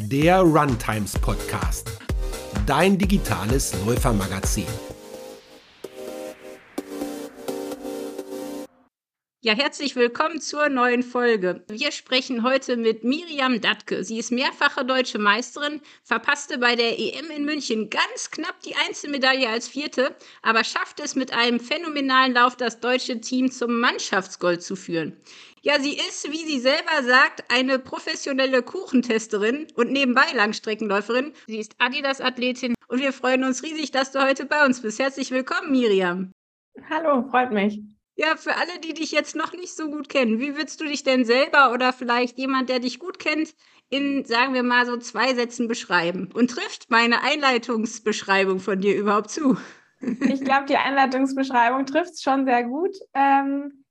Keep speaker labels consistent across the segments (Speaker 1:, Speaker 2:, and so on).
Speaker 1: der Runtimes Podcast, dein digitales Läufermagazin.
Speaker 2: Ja, herzlich willkommen zur neuen Folge. Wir sprechen heute mit Miriam Datke. Sie ist mehrfache deutsche Meisterin, verpasste bei der EM in München ganz knapp die Einzelmedaille als Vierte, aber schafft es mit einem phänomenalen Lauf, das deutsche Team zum Mannschaftsgold zu führen. Ja, sie ist, wie sie selber sagt, eine professionelle Kuchentesterin und nebenbei Langstreckenläuferin. Sie ist Adidas-Athletin und wir freuen uns riesig, dass du heute bei uns bist. Herzlich willkommen, Miriam.
Speaker 3: Hallo, freut mich.
Speaker 2: Ja, für alle, die dich jetzt noch nicht so gut kennen, wie würdest du dich denn selber oder vielleicht jemand, der dich gut kennt, in, sagen wir mal, so zwei Sätzen beschreiben? Und trifft meine Einleitungsbeschreibung von dir überhaupt zu?
Speaker 3: Ich glaube, die Einleitungsbeschreibung trifft es schon sehr gut. Ähm,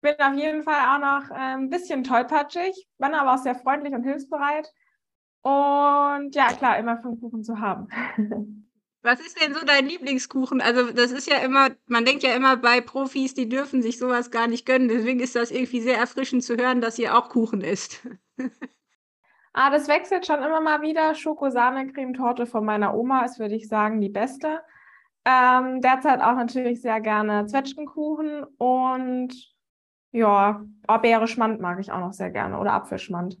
Speaker 3: bin auf jeden Fall auch noch äh, ein bisschen tollpatschig, bin aber auch sehr freundlich und hilfsbereit. Und ja, klar, immer fünf Kuchen zu haben.
Speaker 2: Was ist denn so dein Lieblingskuchen? Also, das ist ja immer, man denkt ja immer bei Profis, die dürfen sich sowas gar nicht gönnen. Deswegen ist das irgendwie sehr erfrischend zu hören, dass ihr auch Kuchen isst.
Speaker 3: ah, das wechselt schon immer mal wieder. Schoko-Sahne-Creme-Torte von meiner Oma ist, würde ich sagen, die beste. Ähm, derzeit auch natürlich sehr gerne Zwetschgenkuchen und ja, Beere-Schmand mag ich auch noch sehr gerne oder Apfelschmand.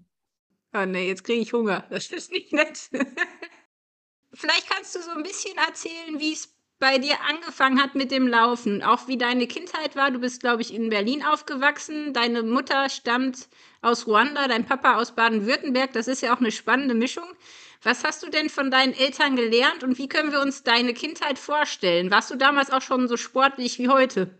Speaker 2: Oh nee, jetzt kriege ich Hunger. Das ist nicht nett. Vielleicht kannst du so ein bisschen erzählen, wie es bei dir angefangen hat mit dem Laufen, auch wie deine Kindheit war. Du bist, glaube ich, in Berlin aufgewachsen. Deine Mutter stammt aus Ruanda, dein Papa aus Baden-Württemberg. Das ist ja auch eine spannende Mischung. Was hast du denn von deinen Eltern gelernt und wie können wir uns deine Kindheit vorstellen? Warst du damals auch schon so sportlich wie heute?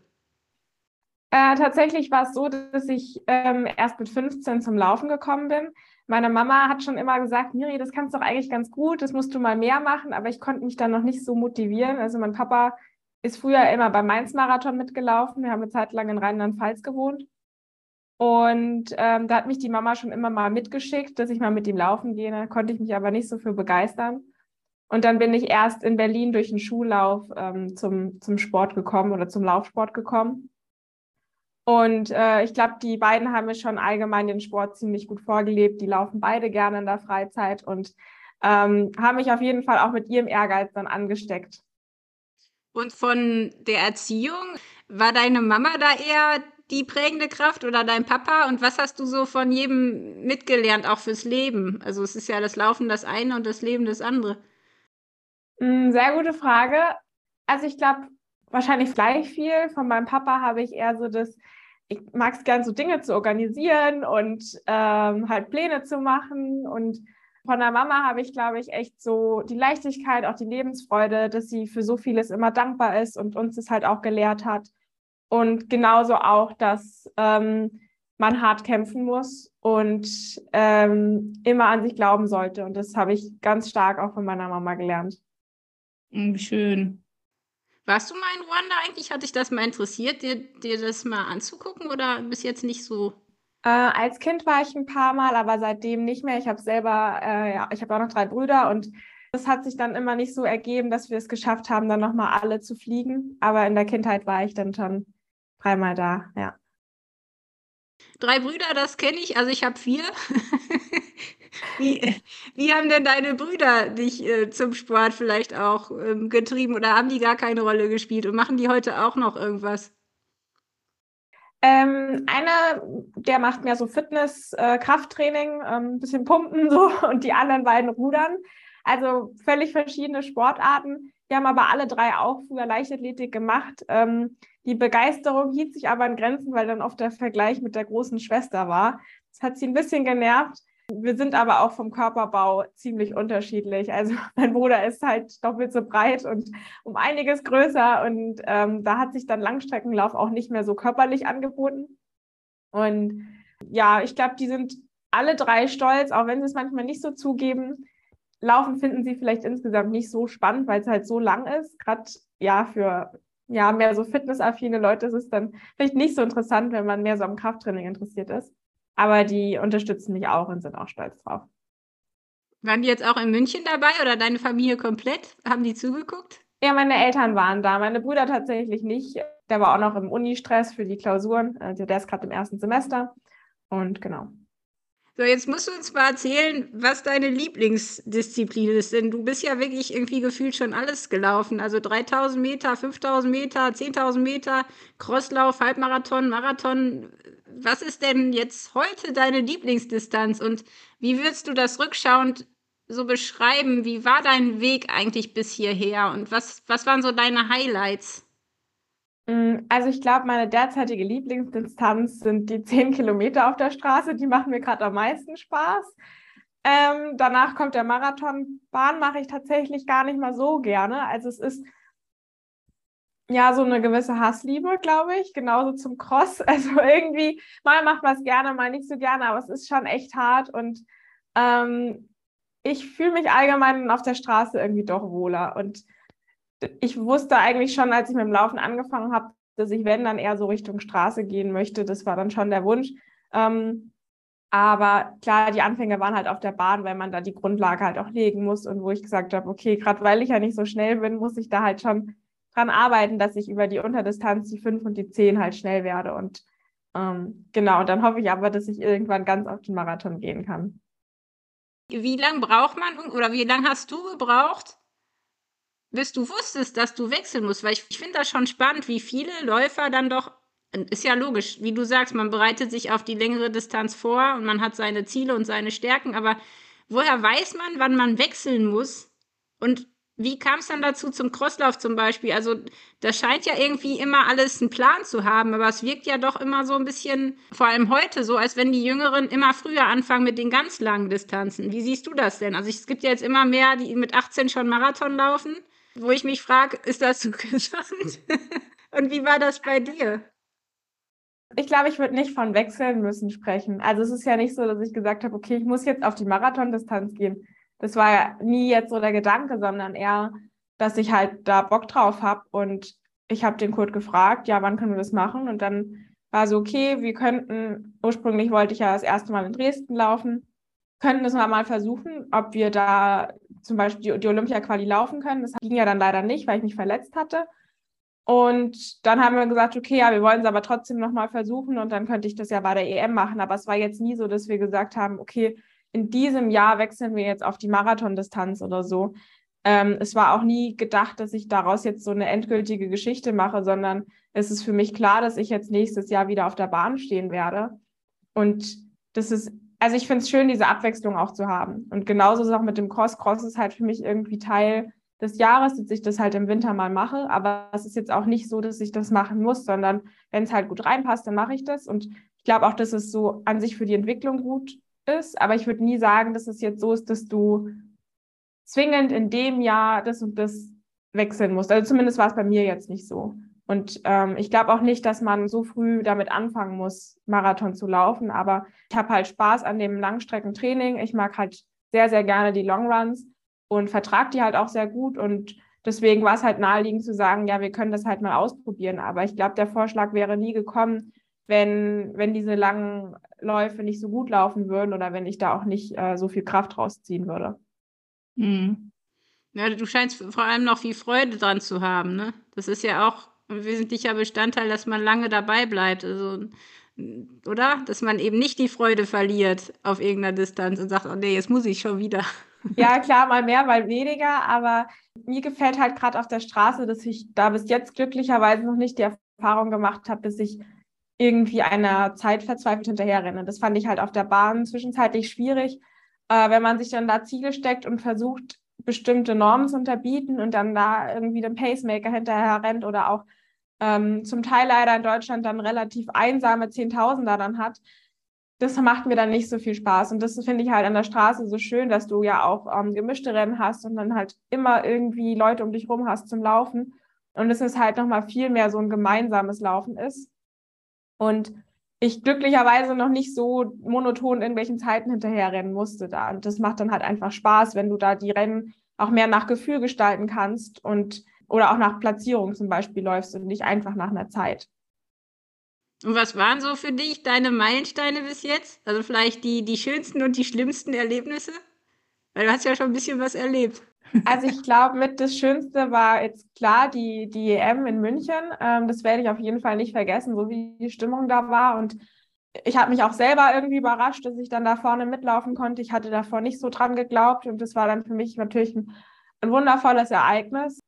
Speaker 3: Äh, tatsächlich war es so, dass ich ähm, erst mit 15 zum Laufen gekommen bin meine Mama hat schon immer gesagt, Miri, das kannst du doch eigentlich ganz gut, das musst du mal mehr machen, aber ich konnte mich dann noch nicht so motivieren. Also mein Papa ist früher immer beim Mainz-Marathon mitgelaufen. Wir haben eine Zeit lang in Rheinland-Pfalz gewohnt. Und ähm, da hat mich die Mama schon immer mal mitgeschickt, dass ich mal mit ihm laufen gehe. Da konnte ich mich aber nicht so für begeistern. Und dann bin ich erst in Berlin durch einen Schullauf ähm, zum, zum Sport gekommen oder zum Laufsport gekommen. Und äh, ich glaube, die beiden haben mir schon allgemein den Sport ziemlich gut vorgelebt. Die laufen beide gerne in der Freizeit und ähm, haben mich auf jeden Fall auch mit ihrem Ehrgeiz dann angesteckt.
Speaker 2: Und von der Erziehung, war deine Mama da eher die prägende Kraft oder dein Papa? Und was hast du so von jedem mitgelernt, auch fürs Leben? Also es ist ja das Laufen das eine und das Leben das andere.
Speaker 3: Hm, sehr gute Frage. Also ich glaube, wahrscheinlich gleich viel. Von meinem Papa habe ich eher so das ich mag es gern, so Dinge zu organisieren und ähm, halt Pläne zu machen. Und von der Mama habe ich, glaube ich, echt so die Leichtigkeit, auch die Lebensfreude, dass sie für so vieles immer dankbar ist und uns das halt auch gelehrt hat. Und genauso auch, dass ähm, man hart kämpfen muss und ähm, immer an sich glauben sollte. Und das habe ich ganz stark auch von meiner Mama gelernt.
Speaker 2: Hm, schön. Warst du mal in Ruanda eigentlich? Hat dich das mal interessiert, dir, dir das mal anzugucken oder bis jetzt nicht so?
Speaker 3: Äh, als Kind war ich ein paar Mal, aber seitdem nicht mehr. Ich habe selber, äh, ja, ich habe auch noch drei Brüder und das hat sich dann immer nicht so ergeben, dass wir es geschafft haben, dann nochmal alle zu fliegen. Aber in der Kindheit war ich dann schon dreimal da, ja.
Speaker 2: Drei Brüder, das kenne ich. Also ich habe vier. Wie, wie haben denn deine Brüder dich äh, zum Sport vielleicht auch ähm, getrieben oder haben die gar keine Rolle gespielt und machen die heute auch noch irgendwas?
Speaker 3: Ähm, einer, der macht mehr so Fitness, äh, Krafttraining, ein ähm, bisschen Pumpen so und die anderen beiden rudern. Also völlig verschiedene Sportarten. Wir haben aber alle drei auch früher Leichtathletik gemacht. Ähm, die Begeisterung hielt sich aber in Grenzen, weil dann oft der Vergleich mit der großen Schwester war. Das hat sie ein bisschen genervt. Wir sind aber auch vom Körperbau ziemlich unterschiedlich. Also mein Bruder ist halt doppelt so breit und um einiges größer und ähm, da hat sich dann Langstreckenlauf auch nicht mehr so körperlich angeboten. Und ja, ich glaube, die sind alle drei stolz, auch wenn sie es manchmal nicht so zugeben. Laufen finden sie vielleicht insgesamt nicht so spannend, weil es halt so lang ist. Gerade ja für ja mehr so fitnessaffine Leute ist es dann vielleicht nicht so interessant, wenn man mehr so am Krafttraining interessiert ist. Aber die unterstützen mich auch und sind auch stolz drauf.
Speaker 2: Waren die jetzt auch in München dabei oder deine Familie komplett? Haben die zugeguckt?
Speaker 3: Ja, meine Eltern waren da, meine Brüder tatsächlich nicht. Der war auch noch im Uni-Stress für die Klausuren. Also der ist gerade im ersten Semester. Und genau.
Speaker 2: So, jetzt musst du uns mal erzählen, was deine Lieblingsdisziplin ist, denn du bist ja wirklich irgendwie gefühlt schon alles gelaufen. Also 3000 Meter, 5000 Meter, 10.000 Meter, Crosslauf, Halbmarathon, Marathon. Was ist denn jetzt heute deine Lieblingsdistanz und wie würdest du das rückschauend so beschreiben? Wie war dein Weg eigentlich bis hierher und was, was waren so deine Highlights?
Speaker 3: Mm, also ich glaube, meine derzeitige Lieblingsdistanz sind die 10 Kilometer auf der Straße. Die machen mir gerade am meisten Spaß. Ähm, danach kommt der Marathon. Bahn mache ich tatsächlich gar nicht mal so gerne. Also es ist ja so eine gewisse Hassliebe, glaube ich. Genauso zum Cross. Also irgendwie, mal macht man es gerne, mal nicht so gerne, aber es ist schon echt hart. Und ähm, ich fühle mich allgemein auf der Straße irgendwie doch wohler. Und ich wusste eigentlich schon, als ich mit dem Laufen angefangen habe, dass ich, wenn, dann eher so Richtung Straße gehen möchte. Das war dann schon der Wunsch. Ähm, aber klar, die Anfänge waren halt auf der Bahn, weil man da die Grundlage halt auch legen muss und wo ich gesagt habe, okay, gerade weil ich ja nicht so schnell bin, muss ich da halt schon dran arbeiten, dass ich über die Unterdistanz, die 5 und die 10 halt schnell werde. Und ähm, genau, dann hoffe ich aber, dass ich irgendwann ganz auf den Marathon gehen kann.
Speaker 2: Wie lange braucht man oder wie lange hast du gebraucht, bis du wusstest, dass du wechseln musst. Weil ich, ich finde das schon spannend, wie viele Läufer dann doch, ist ja logisch, wie du sagst, man bereitet sich auf die längere Distanz vor und man hat seine Ziele und seine Stärken, aber woher weiß man, wann man wechseln muss? Und wie kam es dann dazu zum Crosslauf zum Beispiel? Also, das scheint ja irgendwie immer alles einen Plan zu haben, aber es wirkt ja doch immer so ein bisschen, vor allem heute, so, als wenn die Jüngeren immer früher anfangen mit den ganz langen Distanzen. Wie siehst du das denn? Also, es gibt ja jetzt immer mehr, die mit 18 schon Marathon laufen wo ich mich frage, ist das so gesund? Und wie war das bei dir?
Speaker 3: Ich glaube, ich würde nicht von wechseln müssen sprechen. Also es ist ja nicht so, dass ich gesagt habe, okay, ich muss jetzt auf die Marathondistanz gehen. Das war ja nie jetzt so der Gedanke, sondern eher, dass ich halt da Bock drauf habe. Und ich habe den Kurt gefragt, ja, wann können wir das machen? Und dann war so, okay, wir könnten, ursprünglich wollte ich ja das erste Mal in Dresden laufen, könnten das mal versuchen, ob wir da zum Beispiel die, die Olympia-Quali laufen können. Das ging ja dann leider nicht, weil ich mich verletzt hatte. Und dann haben wir gesagt, okay, ja, wir wollen es aber trotzdem nochmal versuchen und dann könnte ich das ja bei der EM machen. Aber es war jetzt nie so, dass wir gesagt haben, okay, in diesem Jahr wechseln wir jetzt auf die Marathondistanz oder so. Ähm, es war auch nie gedacht, dass ich daraus jetzt so eine endgültige Geschichte mache, sondern es ist für mich klar, dass ich jetzt nächstes Jahr wieder auf der Bahn stehen werde. Und das ist also ich finde es schön, diese Abwechslung auch zu haben. Und genauso ist auch mit dem Cross. Cross ist halt für mich irgendwie Teil des Jahres, dass ich das halt im Winter mal mache. Aber es ist jetzt auch nicht so, dass ich das machen muss, sondern wenn es halt gut reinpasst, dann mache ich das. Und ich glaube auch, dass es so an sich für die Entwicklung gut ist. Aber ich würde nie sagen, dass es jetzt so ist, dass du zwingend in dem Jahr das und das wechseln musst. Also zumindest war es bei mir jetzt nicht so. Und ähm, ich glaube auch nicht, dass man so früh damit anfangen muss, Marathon zu laufen. Aber ich habe halt Spaß an dem Langstreckentraining. Ich mag halt sehr, sehr gerne die Longruns und vertrage die halt auch sehr gut. Und deswegen war es halt naheliegend zu sagen, ja, wir können das halt mal ausprobieren. Aber ich glaube, der Vorschlag wäre nie gekommen, wenn, wenn diese langen Läufe nicht so gut laufen würden oder wenn ich da auch nicht äh, so viel Kraft rausziehen würde.
Speaker 2: Hm. Ja, du scheinst vor allem noch viel Freude dran zu haben, ne? Das ist ja auch ein wesentlicher Bestandteil, dass man lange dabei bleibt. Also, oder? Dass man eben nicht die Freude verliert auf irgendeiner Distanz und sagt, oh nee, jetzt muss ich schon wieder.
Speaker 3: Ja, klar, mal mehr, mal weniger, aber mir gefällt halt gerade auf der Straße, dass ich da bis jetzt glücklicherweise noch nicht die Erfahrung gemacht habe, dass ich irgendwie einer Zeit verzweifelt hinterherrenne. Das fand ich halt auf der Bahn zwischenzeitlich schwierig, äh, wenn man sich dann da Ziele steckt und versucht, bestimmte Normen zu unterbieten und dann da irgendwie den Pacemaker hinterher rennt oder auch ähm, zum Teil leider in Deutschland dann relativ einsame Zehntausender dann hat, das macht mir dann nicht so viel Spaß. Und das finde ich halt an der Straße so schön, dass du ja auch ähm, gemischte Rennen hast und dann halt immer irgendwie Leute um dich rum hast zum Laufen. Und es ist halt nochmal viel mehr so ein gemeinsames Laufen ist. Und ich glücklicherweise noch nicht so monoton in irgendwelchen Zeiten hinterherrennen musste da. Und das macht dann halt einfach Spaß, wenn du da die Rennen auch mehr nach Gefühl gestalten kannst und oder auch nach Platzierung zum Beispiel läufst und nicht einfach nach einer Zeit.
Speaker 2: Und was waren so für dich deine Meilensteine bis jetzt? Also vielleicht die, die schönsten und die schlimmsten Erlebnisse? Weil du hast ja schon ein bisschen was erlebt.
Speaker 3: Also ich glaube, mit das Schönste war jetzt klar die, die EM in München. Ähm, das werde ich auf jeden Fall nicht vergessen, so wie die Stimmung da war. Und ich habe mich auch selber irgendwie überrascht, dass ich dann da vorne mitlaufen konnte. Ich hatte davor nicht so dran geglaubt und das war dann für mich natürlich ein, ein wundervolles Ereignis.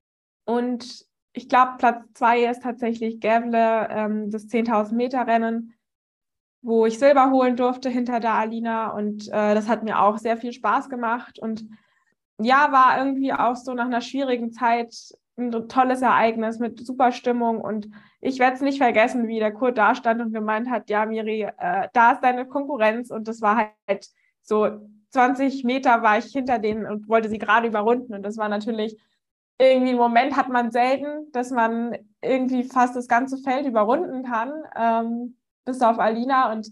Speaker 3: Und ich glaube, Platz zwei ist tatsächlich Gävle, ähm, das 10.000 Meter Rennen, wo ich Silber holen durfte hinter der Alina und äh, das hat mir auch sehr viel Spaß gemacht und ja, war irgendwie auch so nach einer schwierigen Zeit ein tolles Ereignis mit super Stimmung und ich werde es nicht vergessen, wie der Kurt da stand und gemeint hat, ja, Miri, äh, da ist deine Konkurrenz und das war halt so 20 Meter war ich hinter denen und wollte sie gerade überrunden und das war natürlich irgendwie einen Moment hat man selten, dass man irgendwie fast das ganze Feld überrunden kann, ähm, bis auf Alina und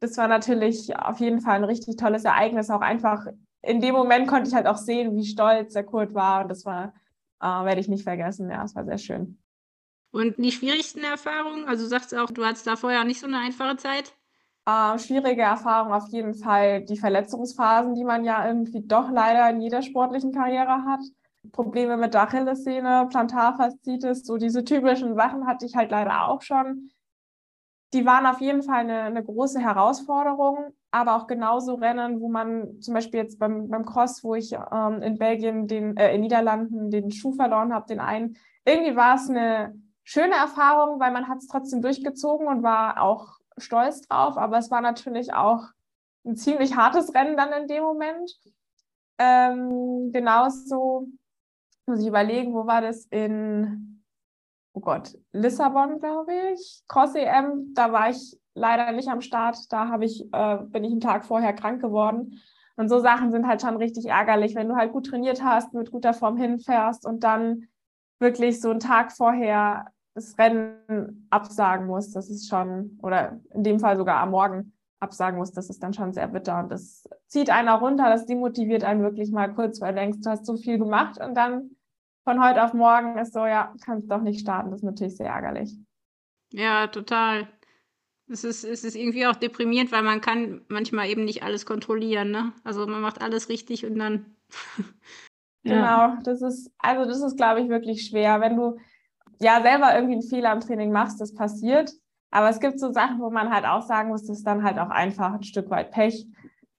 Speaker 3: das war natürlich auf jeden Fall ein richtig tolles Ereignis, auch einfach in dem Moment konnte ich halt auch sehen, wie stolz der Kurt war und das war äh, werde ich nicht vergessen. Ja, es war sehr schön.
Speaker 2: Und die schwierigsten Erfahrungen? Also du sagst auch, du hattest da vorher nicht so eine einfache Zeit?
Speaker 3: Äh, schwierige Erfahrung auf jeden Fall die Verletzungsphasen, die man ja irgendwie doch leider in jeder sportlichen Karriere hat. Probleme mit der Achillessehne, Plantarfaszitis, so diese typischen Sachen hatte ich halt leider auch schon. Die waren auf jeden Fall eine, eine große Herausforderung, aber auch genauso Rennen, wo man zum Beispiel jetzt beim, beim Cross, wo ich ähm, in Belgien, den, äh, in Niederlanden den Schuh verloren habe, den einen, irgendwie war es eine schöne Erfahrung, weil man hat es trotzdem durchgezogen und war auch stolz drauf, aber es war natürlich auch ein ziemlich hartes Rennen dann in dem Moment. Ähm, genauso muss ich überlegen, wo war das? In, oh Gott, Lissabon, glaube ich, Cross EM, da war ich leider nicht am Start. Da habe ich, äh, bin ich einen Tag vorher krank geworden. Und so Sachen sind halt schon richtig ärgerlich, wenn du halt gut trainiert hast, mit guter Form hinfährst und dann wirklich so einen Tag vorher das Rennen absagen musst. Das ist schon, oder in dem Fall sogar am Morgen absagen musst, das ist dann schon sehr bitter. Und das zieht einer runter, das demotiviert einen wirklich mal kurz, weil du denkst, du hast so viel gemacht und dann von heute auf morgen ist so, ja, kannst doch nicht starten. Das ist natürlich sehr ärgerlich.
Speaker 2: Ja, total. Es ist, es ist irgendwie auch deprimierend, weil man kann manchmal eben nicht alles kontrollieren, ne? Also man macht alles richtig und dann.
Speaker 3: genau, das ist, also das ist, glaube ich, wirklich schwer. Wenn du ja selber irgendwie einen Fehler im Training machst, das passiert. Aber es gibt so Sachen, wo man halt auch sagen muss, das ist dann halt auch einfach ein Stück weit Pech.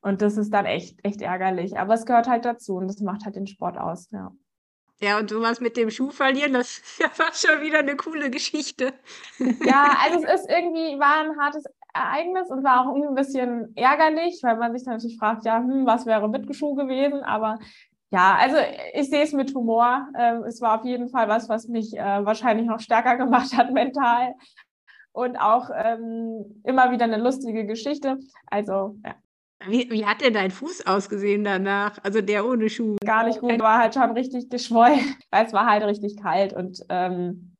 Speaker 3: Und das ist dann echt, echt ärgerlich. Aber es gehört halt dazu und das macht halt den Sport aus, ja.
Speaker 2: Ja, und sowas mit dem Schuh verlieren, das war schon wieder eine coole Geschichte.
Speaker 3: Ja, also es ist irgendwie, war ein hartes Ereignis und war auch ein bisschen ärgerlich, weil man sich dann natürlich fragt, ja, hm, was wäre mit Schuh gewesen? Aber ja, also ich sehe es mit Humor. Ähm, es war auf jeden Fall was, was mich äh, wahrscheinlich noch stärker gemacht hat mental. Und auch ähm, immer wieder eine lustige Geschichte. Also, ja.
Speaker 2: Wie, wie hat denn dein Fuß ausgesehen danach? Also der ohne Schuh?
Speaker 3: Gar nicht gut, war halt schon richtig geschwollen, weil es war halt richtig kalt und ähm,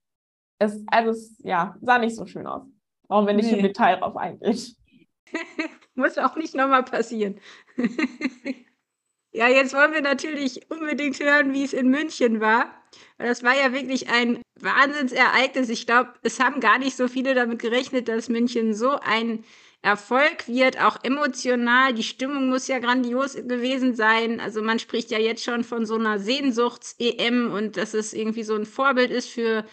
Speaker 3: es, also es, ja, sah nicht so schön aus. Brauchen wir nicht nee. im Detail drauf eingehen.
Speaker 2: Muss auch nicht nochmal passieren. ja, jetzt wollen wir natürlich unbedingt hören, wie es in München war. Das war ja wirklich ein Wahnsinnsereignis. Ich glaube, es haben gar nicht so viele damit gerechnet, dass München so ein Erfolg wird, auch emotional. Die Stimmung muss ja grandios gewesen sein. Also man spricht ja jetzt schon von so einer Sehnsuchts-EM und dass es irgendwie so ein Vorbild ist für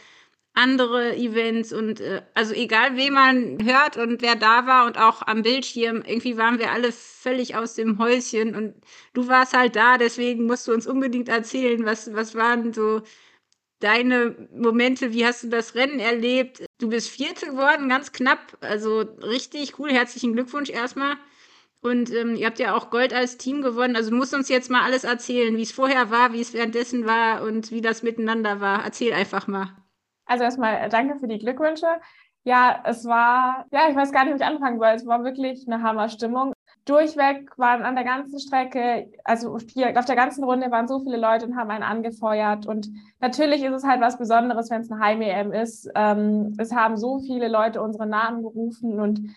Speaker 2: andere Events und äh, also egal wen man hört und wer da war und auch am Bildschirm, irgendwie waren wir alle völlig aus dem Häuschen und du warst halt da, deswegen musst du uns unbedingt erzählen, was, was waren so deine Momente, wie hast du das Rennen erlebt? Du bist Vierte geworden, ganz knapp. Also richtig cool. Herzlichen Glückwunsch erstmal. Und ähm, ihr habt ja auch Gold als Team gewonnen. Also du musst uns jetzt mal alles erzählen, wie es vorher war, wie es währenddessen war und wie das miteinander war. Erzähl einfach mal.
Speaker 3: Also erstmal äh, danke für die Glückwünsche. Ja, es war, ja, ich weiß gar nicht, wie ich anfangen soll. Es war wirklich eine Hammerstimmung durchweg waren an der ganzen Strecke, also hier auf der ganzen Runde waren so viele Leute und haben einen angefeuert. Und natürlich ist es halt was Besonderes, wenn es eine Heim-EM ist. Ähm, es haben so viele Leute unsere Namen gerufen und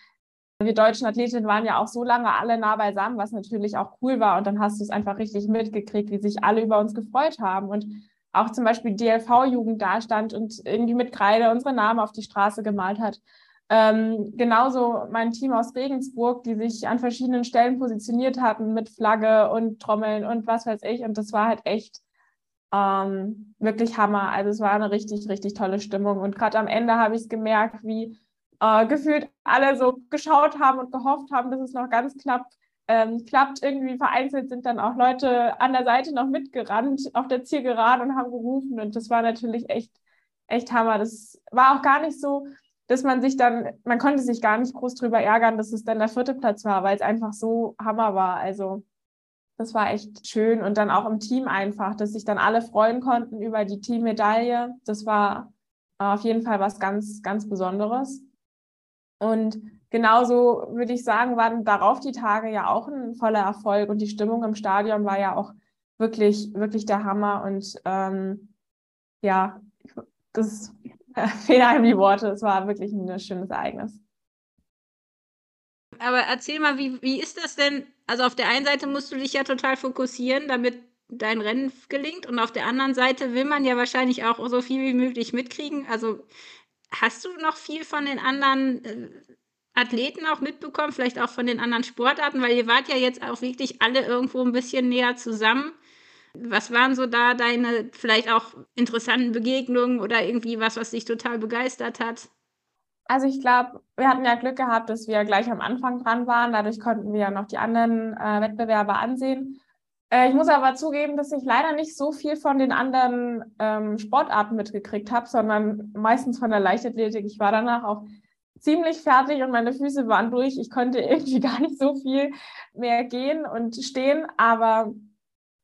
Speaker 3: wir deutschen Athletinnen waren ja auch so lange alle nah beisammen, was natürlich auch cool war. Und dann hast du es einfach richtig mitgekriegt, wie sich alle über uns gefreut haben. Und auch zum Beispiel DLV-Jugend da stand und irgendwie mit Kreide unsere Namen auf die Straße gemalt hat. Ähm, genauso mein Team aus Regensburg, die sich an verschiedenen Stellen positioniert hatten mit Flagge und Trommeln und was weiß ich. Und das war halt echt ähm, wirklich Hammer. Also es war eine richtig, richtig tolle Stimmung. Und gerade am Ende habe ich es gemerkt, wie äh, gefühlt alle so geschaut haben und gehofft haben, dass es noch ganz knapp ähm, klappt. Irgendwie vereinzelt sind dann auch Leute an der Seite noch mitgerannt auf der Zielgeraden und haben gerufen. Und das war natürlich echt, echt Hammer. Das war auch gar nicht so, dass man sich dann, man konnte sich gar nicht groß drüber ärgern, dass es dann der vierte Platz war, weil es einfach so Hammer war. Also das war echt schön und dann auch im Team einfach, dass sich dann alle freuen konnten über die Teammedaille. Das war auf jeden Fall was ganz, ganz Besonderes. Und genauso würde ich sagen, waren darauf die Tage ja auch ein voller Erfolg und die Stimmung im Stadion war ja auch wirklich, wirklich der Hammer. Und ähm, ja, das fehlen einem die Worte. Es war wirklich ein schönes Ereignis.
Speaker 2: Aber erzähl mal, wie, wie ist das denn? Also auf der einen Seite musst du dich ja total fokussieren, damit dein Rennen gelingt. Und auf der anderen Seite will man ja wahrscheinlich auch so viel wie möglich mitkriegen. Also hast du noch viel von den anderen äh, Athleten auch mitbekommen, vielleicht auch von den anderen Sportarten, weil ihr wart ja jetzt auch wirklich alle irgendwo ein bisschen näher zusammen. Was waren so da deine vielleicht auch interessanten Begegnungen oder irgendwie was, was dich total begeistert hat?
Speaker 3: Also ich glaube, wir hatten ja Glück gehabt, dass wir gleich am Anfang dran waren. Dadurch konnten wir ja noch die anderen äh, Wettbewerber ansehen. Äh, ich muss aber zugeben, dass ich leider nicht so viel von den anderen ähm, Sportarten mitgekriegt habe, sondern meistens von der Leichtathletik. Ich war danach auch ziemlich fertig und meine Füße waren durch. Ich konnte irgendwie gar nicht so viel mehr gehen und stehen, aber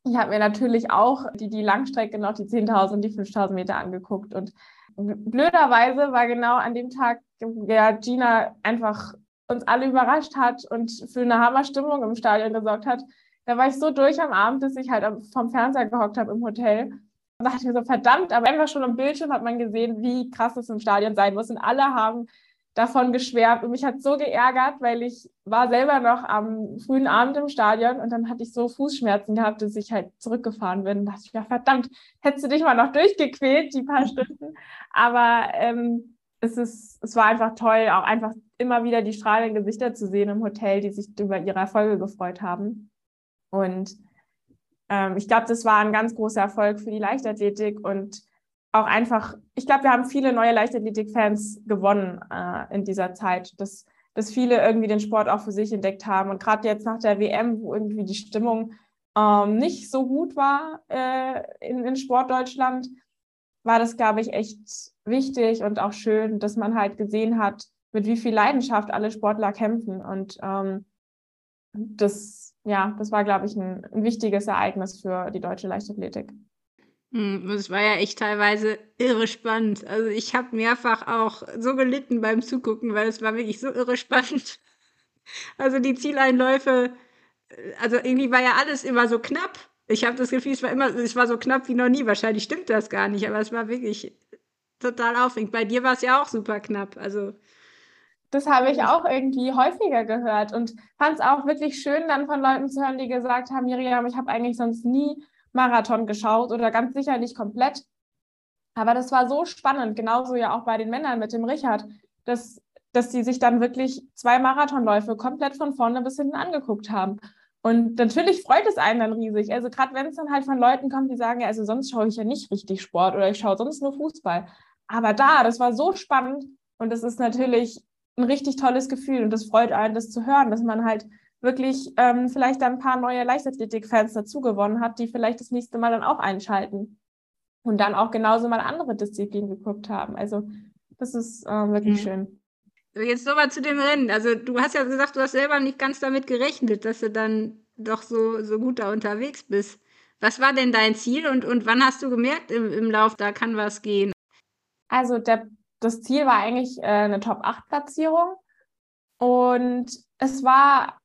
Speaker 3: ich habe mir natürlich auch die, die Langstrecke noch, die 10.000, und die 5.000 Meter angeguckt. Und blöderweise war genau an dem Tag, der Gina einfach uns alle überrascht hat und für eine Hammerstimmung im Stadion gesorgt hat. Da war ich so durch am Abend, dass ich halt vom Fernseher gehockt habe im Hotel. Und dachte ich mir so, verdammt, aber einfach schon am Bildschirm hat man gesehen, wie krass es im Stadion sein muss. Und alle haben davon geschwärmt und mich hat so geärgert, weil ich war selber noch am frühen Abend im Stadion und dann hatte ich so Fußschmerzen gehabt, dass ich halt zurückgefahren bin. Und dachte ich, ja verdammt, hättest du dich mal noch durchgequält, die paar Stunden. Aber ähm, es, ist, es war einfach toll, auch einfach immer wieder die strahlenden Gesichter zu sehen im Hotel, die sich über ihre Erfolge gefreut haben. Und ähm, ich glaube, das war ein ganz großer Erfolg für die Leichtathletik und auch einfach, ich glaube, wir haben viele neue Leichtathletik-Fans gewonnen äh, in dieser Zeit, dass, dass viele irgendwie den Sport auch für sich entdeckt haben. Und gerade jetzt nach der WM, wo irgendwie die Stimmung ähm, nicht so gut war äh, in, in Sportdeutschland, war das, glaube ich, echt wichtig und auch schön, dass man halt gesehen hat, mit wie viel Leidenschaft alle Sportler kämpfen. Und ähm, das, ja, das war, glaube ich, ein, ein wichtiges Ereignis für die deutsche Leichtathletik.
Speaker 2: Hm, es war ja echt teilweise irre spannend. Also ich habe mehrfach auch so gelitten beim Zugucken, weil es war wirklich so irre spannend. Also die Zieleinläufe, äh, also irgendwie war ja alles immer so knapp. Ich habe das Gefühl, es war immer, es war so knapp wie noch nie. Wahrscheinlich stimmt das gar nicht, aber es war wirklich total aufregend. Bei dir war es ja auch super knapp. Also
Speaker 3: das habe ich auch irgendwie häufiger gehört und fand es auch wirklich schön, dann von Leuten zu hören, die gesagt haben, Miriam, ich habe eigentlich sonst nie Marathon geschaut oder ganz sicher nicht komplett. Aber das war so spannend, genauso ja auch bei den Männern mit dem Richard, dass, dass die sich dann wirklich zwei Marathonläufe komplett von vorne bis hinten angeguckt haben. Und natürlich freut es einen dann riesig. Also gerade wenn es dann halt von Leuten kommt, die sagen, ja, also sonst schaue ich ja nicht richtig Sport oder ich schaue sonst nur Fußball. Aber da, das war so spannend und das ist natürlich ein richtig tolles Gefühl und das freut einen, das zu hören, dass man halt wirklich ähm, vielleicht ein paar neue Leichtathletik-Fans dazu gewonnen hat, die vielleicht das nächste Mal dann auch einschalten und dann auch genauso mal andere Disziplinen geguckt haben. Also das ist äh, wirklich mhm. schön.
Speaker 2: Jetzt nochmal zu dem Rennen. Also du hast ja gesagt, du hast selber nicht ganz damit gerechnet, dass du dann doch so, so gut da unterwegs bist. Was war denn dein Ziel und, und wann hast du gemerkt im, im Lauf, da kann was gehen?
Speaker 3: Also der, das Ziel war eigentlich äh, eine Top-8-Platzierung. Und es war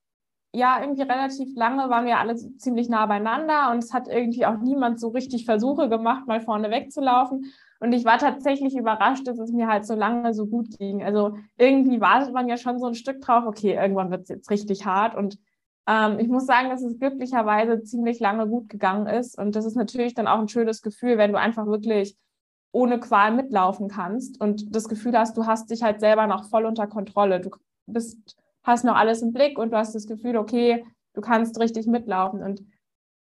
Speaker 3: ja, irgendwie relativ lange waren wir alle ziemlich nah beieinander und es hat irgendwie auch niemand so richtig Versuche gemacht, mal vorne wegzulaufen. Und ich war tatsächlich überrascht, dass es mir halt so lange so gut ging. Also irgendwie wartet man ja schon so ein Stück drauf, okay, irgendwann wird es jetzt richtig hart. Und ähm, ich muss sagen, dass es glücklicherweise ziemlich lange gut gegangen ist. Und das ist natürlich dann auch ein schönes Gefühl, wenn du einfach wirklich ohne Qual mitlaufen kannst und das Gefühl hast, du hast dich halt selber noch voll unter Kontrolle. Du bist hast noch alles im Blick und du hast das Gefühl, okay, du kannst richtig mitlaufen. Und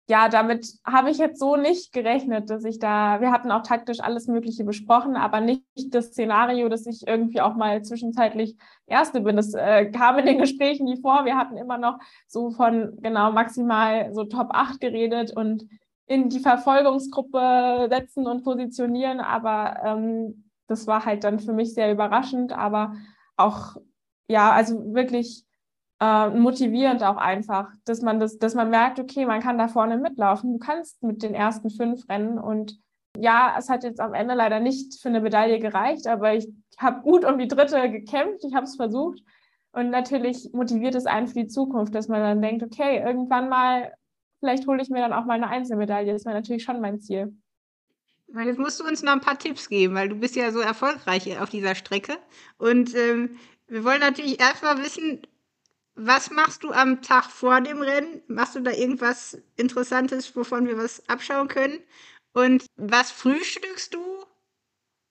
Speaker 3: ja, damit habe ich jetzt so nicht gerechnet, dass ich da, wir hatten auch taktisch alles Mögliche besprochen, aber nicht das Szenario, dass ich irgendwie auch mal zwischenzeitlich Erste bin. Das äh, kam in den Gesprächen nie vor. Wir hatten immer noch so von genau maximal so Top 8 geredet und in die Verfolgungsgruppe setzen und positionieren, aber ähm, das war halt dann für mich sehr überraschend, aber auch, ja, also wirklich äh, motivierend auch einfach, dass man das, dass man merkt, okay, man kann da vorne mitlaufen, du kannst mit den ersten fünf rennen und ja, es hat jetzt am Ende leider nicht für eine Medaille gereicht, aber ich habe gut um die dritte gekämpft, ich habe es versucht und natürlich motiviert es einen für die Zukunft, dass man dann denkt, okay, irgendwann mal, vielleicht hole ich mir dann auch mal eine Einzelmedaille, das wäre natürlich schon mein Ziel.
Speaker 2: Jetzt musst du uns noch ein paar Tipps geben, weil du bist ja so erfolgreich auf dieser Strecke. Und ähm, wir wollen natürlich erstmal wissen, was machst du am Tag vor dem Rennen? Machst du da irgendwas Interessantes, wovon wir was abschauen können? Und was frühstückst du?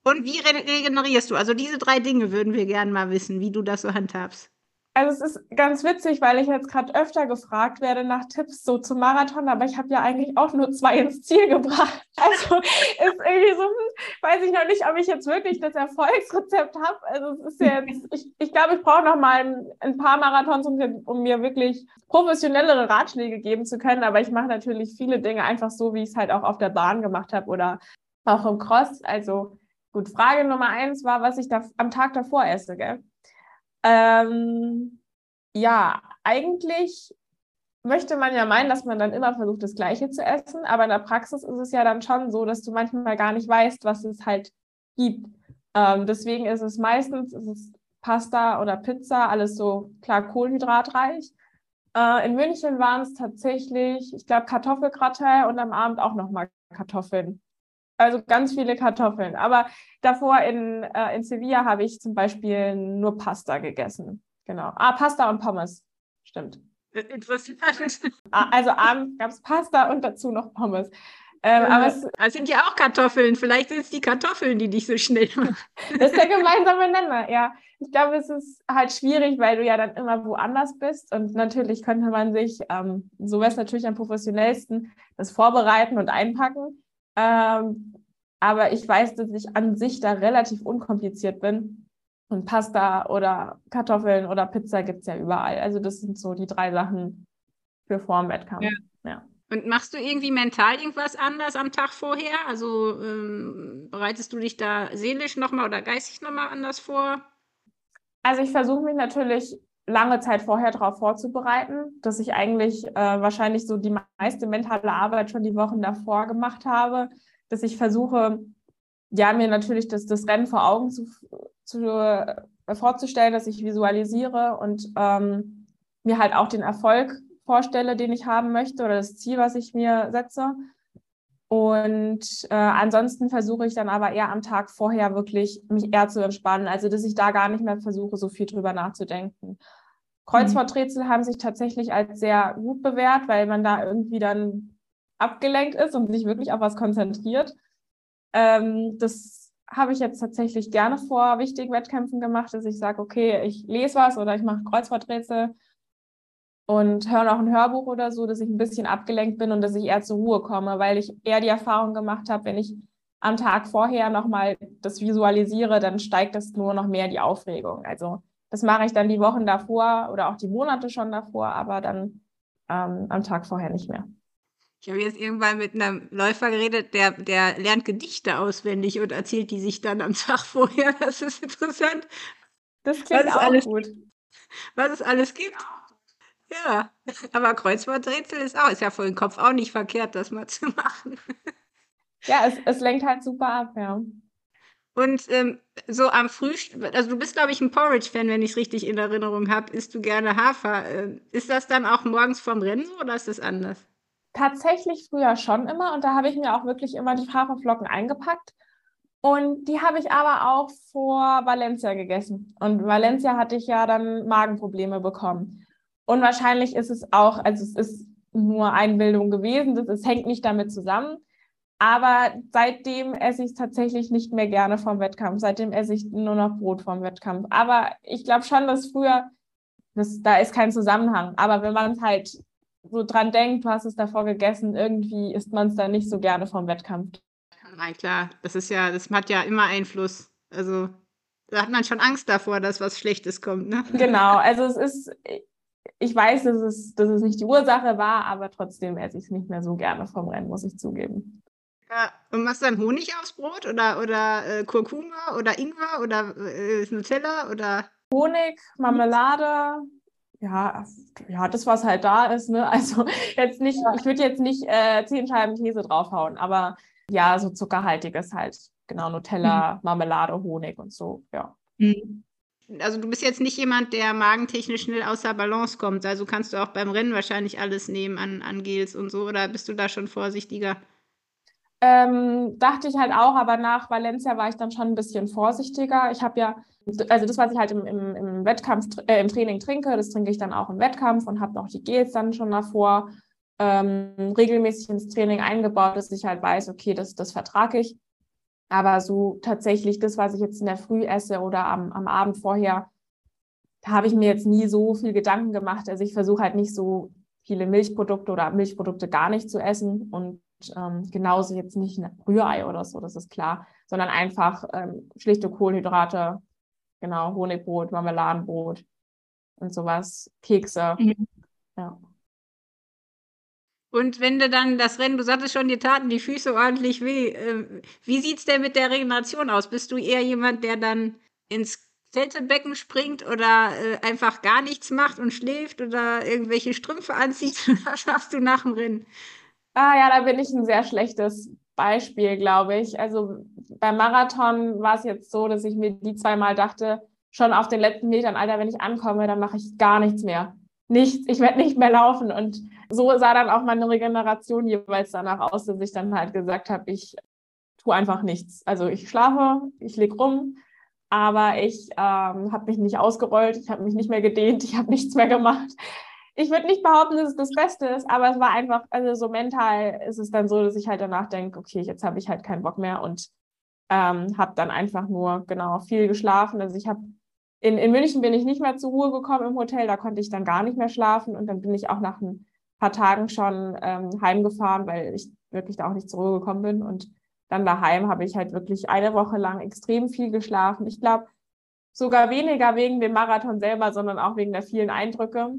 Speaker 2: Und wie regenerierst du? Also diese drei Dinge würden wir gerne mal wissen, wie du das so handhabst.
Speaker 3: Also es ist ganz witzig, weil ich jetzt gerade öfter gefragt werde nach Tipps so zum Marathon, aber ich habe ja eigentlich auch nur zwei ins Ziel gebracht. Also ist irgendwie so, hm, weiß ich noch nicht, ob ich jetzt wirklich das Erfolgsrezept habe. Also es ist jetzt, ich, ich glaube, ich brauche noch mal ein, ein paar Marathons, um, um, mir wirklich professionellere Ratschläge geben zu können. Aber ich mache natürlich viele Dinge einfach so, wie ich es halt auch auf der Bahn gemacht habe oder auch im Cross. Also gut, Frage Nummer eins war, was ich da am Tag davor esse, gell? Ähm, ja, eigentlich möchte man ja meinen, dass man dann immer versucht, das Gleiche zu essen, aber in der Praxis ist es ja dann schon so, dass du manchmal gar nicht weißt, was es halt gibt. Ähm, deswegen ist es meistens ist es Pasta oder Pizza, alles so klar kohlenhydratreich. Äh, in München waren es tatsächlich, ich glaube, Kartoffelgratin und am Abend auch nochmal Kartoffeln. Also ganz viele Kartoffeln. Aber davor in, äh, in Sevilla habe ich zum Beispiel nur Pasta gegessen. Genau. Ah, Pasta und Pommes. Stimmt.
Speaker 2: Äh, interessant.
Speaker 3: Ah, also abends gab es Pasta und dazu noch Pommes. Ähm,
Speaker 2: ja, aber es, es, sind ja auch Kartoffeln. Vielleicht sind es die Kartoffeln, die dich so schnell machen.
Speaker 3: das ist der gemeinsame Nenner, ja. Ich glaube, es ist halt schwierig, weil du ja dann immer woanders bist. Und natürlich könnte man sich, ähm, so wäre es natürlich am professionellsten, das vorbereiten und einpacken. Ähm, aber ich weiß, dass ich an sich da relativ unkompliziert bin. Und Pasta oder Kartoffeln oder Pizza gibt es ja überall. Also das sind so die drei Sachen für vor dem Wettkampf. Ja. ja.
Speaker 2: Und machst du irgendwie mental irgendwas anders am Tag vorher? Also ähm, bereitest du dich da seelisch nochmal oder geistig nochmal anders vor?
Speaker 3: Also ich versuche mich natürlich lange Zeit vorher darauf vorzubereiten, dass ich eigentlich äh, wahrscheinlich so die meiste mentale Arbeit schon die Wochen davor gemacht habe, dass ich versuche, ja, mir natürlich das, das Rennen vor Augen zu, zu, äh, vorzustellen, dass ich visualisiere und ähm, mir halt auch den Erfolg vorstelle, den ich haben möchte oder das Ziel, was ich mir setze. Und äh, ansonsten versuche ich dann aber eher am Tag vorher wirklich mich eher zu entspannen, also dass ich da gar nicht mehr versuche, so viel drüber nachzudenken. Kreuzworträtsel haben sich tatsächlich als sehr gut bewährt, weil man da irgendwie dann abgelenkt ist und sich wirklich auf was konzentriert. Ähm, das habe ich jetzt tatsächlich gerne vor wichtigen Wettkämpfen gemacht, dass ich sage, okay, ich lese was oder ich mache Kreuzworträtsel und höre noch ein Hörbuch oder so, dass ich ein bisschen abgelenkt bin und dass ich eher zur Ruhe komme, weil ich eher die Erfahrung gemacht habe, wenn ich am Tag vorher nochmal das visualisiere, dann steigt das nur noch mehr die Aufregung. Also das mache ich dann die Wochen davor oder auch die Monate schon davor, aber dann ähm, am Tag vorher nicht mehr.
Speaker 2: Ich habe jetzt irgendwann mit einem Läufer geredet, der, der lernt Gedichte auswendig und erzählt die sich dann am Tag vorher. Das ist interessant.
Speaker 3: Das klingt auch alles, gut.
Speaker 2: Was es alles gibt. Ja, aber Kreuzworträtsel ist auch, ist ja vor den Kopf auch nicht verkehrt, das mal zu machen.
Speaker 3: Ja, es, es lenkt halt super ab, ja.
Speaker 2: Und ähm, so am Frühstück, also du bist, glaube ich, ein Porridge-Fan, wenn ich es richtig in Erinnerung habe. Isst du gerne Hafer? Äh, ist das dann auch morgens vorm Rennen oder ist das anders?
Speaker 3: Tatsächlich früher schon immer und da habe ich mir auch wirklich immer die Haferflocken eingepackt. Und die habe ich aber auch vor Valencia gegessen. Und Valencia hatte ich ja dann Magenprobleme bekommen. Und wahrscheinlich ist es auch, also es ist nur Einbildung gewesen, das, es hängt nicht damit zusammen. Aber seitdem esse ich es tatsächlich nicht mehr gerne vom Wettkampf. Seitdem esse ich nur noch Brot vom Wettkampf. Aber ich glaube schon, dass früher, das, da ist kein Zusammenhang. Aber wenn man es halt so dran denkt, du hast es davor gegessen, irgendwie isst man es dann nicht so gerne vom Wettkampf.
Speaker 2: Nein, klar, das ist ja, das hat ja immer Einfluss. Also da hat man schon Angst davor, dass was Schlechtes kommt, ne?
Speaker 3: Genau, also es ist, ich weiß, dass es, dass es nicht die Ursache war, aber trotzdem esse ich es nicht mehr so gerne vom Rennen, muss ich zugeben.
Speaker 2: Ja, und machst du dann Honig aufs Brot oder, oder äh, Kurkuma oder Ingwer oder äh, Nutella oder?
Speaker 3: Honig, Marmelade, ja, ja, das, was halt da ist, ne? Also jetzt nicht, ja. ich würde jetzt nicht äh, zehn Scheiben Käse draufhauen, aber ja, so zuckerhaltiges halt. Genau, Nutella, mhm. Marmelade, Honig und so, ja. Mhm.
Speaker 2: Also du bist jetzt nicht jemand, der magentechnisch schnell außer Balance kommt. Also kannst du auch beim Rennen wahrscheinlich alles nehmen an, an Gels und so, oder bist du da schon vorsichtiger?
Speaker 3: Ähm, dachte ich halt auch, aber nach Valencia war ich dann schon ein bisschen vorsichtiger. Ich habe ja, also das, was ich halt im, im, im Wettkampf, äh, im Training trinke, das trinke ich dann auch im Wettkampf und habe noch die Gels dann schon davor ähm, regelmäßig ins Training eingebaut, dass ich halt weiß, okay, das, das vertrage ich. Aber so tatsächlich das, was ich jetzt in der Früh esse oder am, am Abend vorher, habe ich mir jetzt nie so viel Gedanken gemacht. Also ich versuche halt nicht so viele Milchprodukte oder Milchprodukte gar nicht zu essen und ähm, genauso jetzt nicht ein Rührei oder so, das ist klar, sondern einfach ähm, schlichte Kohlenhydrate, genau, Honigbrot, Marmeladenbrot und sowas, Kekse. Mhm. Ja.
Speaker 2: Und wenn du dann das Rennen, du sagtest schon, dir taten die Füße ordentlich weh. Äh, wie sieht es denn mit der Regeneration aus? Bist du eher jemand, der dann ins Kältebecken springt oder äh, einfach gar nichts macht und schläft oder irgendwelche Strümpfe anzieht? Was machst du nach dem Rennen?
Speaker 3: Ah ja, da bin ich ein sehr schlechtes Beispiel, glaube ich. Also beim Marathon war es jetzt so, dass ich mir die zweimal dachte, schon auf den letzten Metern, Alter, wenn ich ankomme, dann mache ich gar nichts mehr nichts, ich werde nicht mehr laufen. Und so sah dann auch meine Regeneration jeweils danach aus, dass ich dann halt gesagt habe, ich tue einfach nichts. Also ich schlafe, ich lege rum, aber ich ähm, habe mich nicht ausgerollt, ich habe mich nicht mehr gedehnt, ich habe nichts mehr gemacht. Ich würde nicht behaupten, dass es das Beste ist, aber es war einfach, also so mental ist es dann so, dass ich halt danach denke, okay, jetzt habe ich halt keinen Bock mehr und ähm, habe dann einfach nur genau viel geschlafen. Also ich habe in, in München bin ich nicht mehr zur Ruhe gekommen im Hotel, da konnte ich dann gar nicht mehr schlafen und dann bin ich auch nach ein paar Tagen schon ähm, heimgefahren, weil ich wirklich da auch nicht zur Ruhe gekommen bin und dann daheim habe ich halt wirklich eine Woche lang extrem viel geschlafen. Ich glaube, sogar weniger wegen dem Marathon selber, sondern auch wegen der vielen Eindrücke.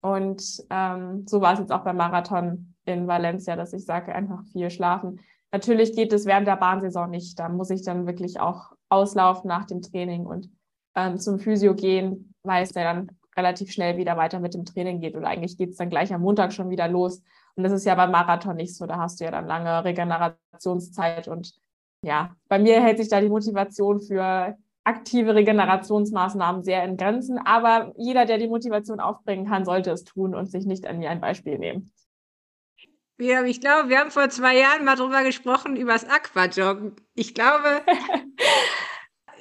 Speaker 3: Und ähm, so war es jetzt auch beim Marathon in Valencia, dass ich sage, einfach viel schlafen. Natürlich geht es während der Bahnsaison nicht. Da muss ich dann wirklich auch auslaufen nach dem Training und ähm, zum Physio gehen, weil es ja dann relativ schnell wieder weiter mit dem Training geht. Oder eigentlich geht es dann gleich am Montag schon wieder los. Und das ist ja beim Marathon nicht so. Da hast du ja dann lange Regenerationszeit. Und ja, bei mir hält sich da die Motivation für aktive Regenerationsmaßnahmen sehr in Grenzen. Aber jeder, der die Motivation aufbringen kann, sollte es tun und sich nicht an mir ein Beispiel nehmen.
Speaker 2: Ja, ich glaube, wir haben vor zwei Jahren mal drüber gesprochen, über das Aquajoggen. Ich glaube,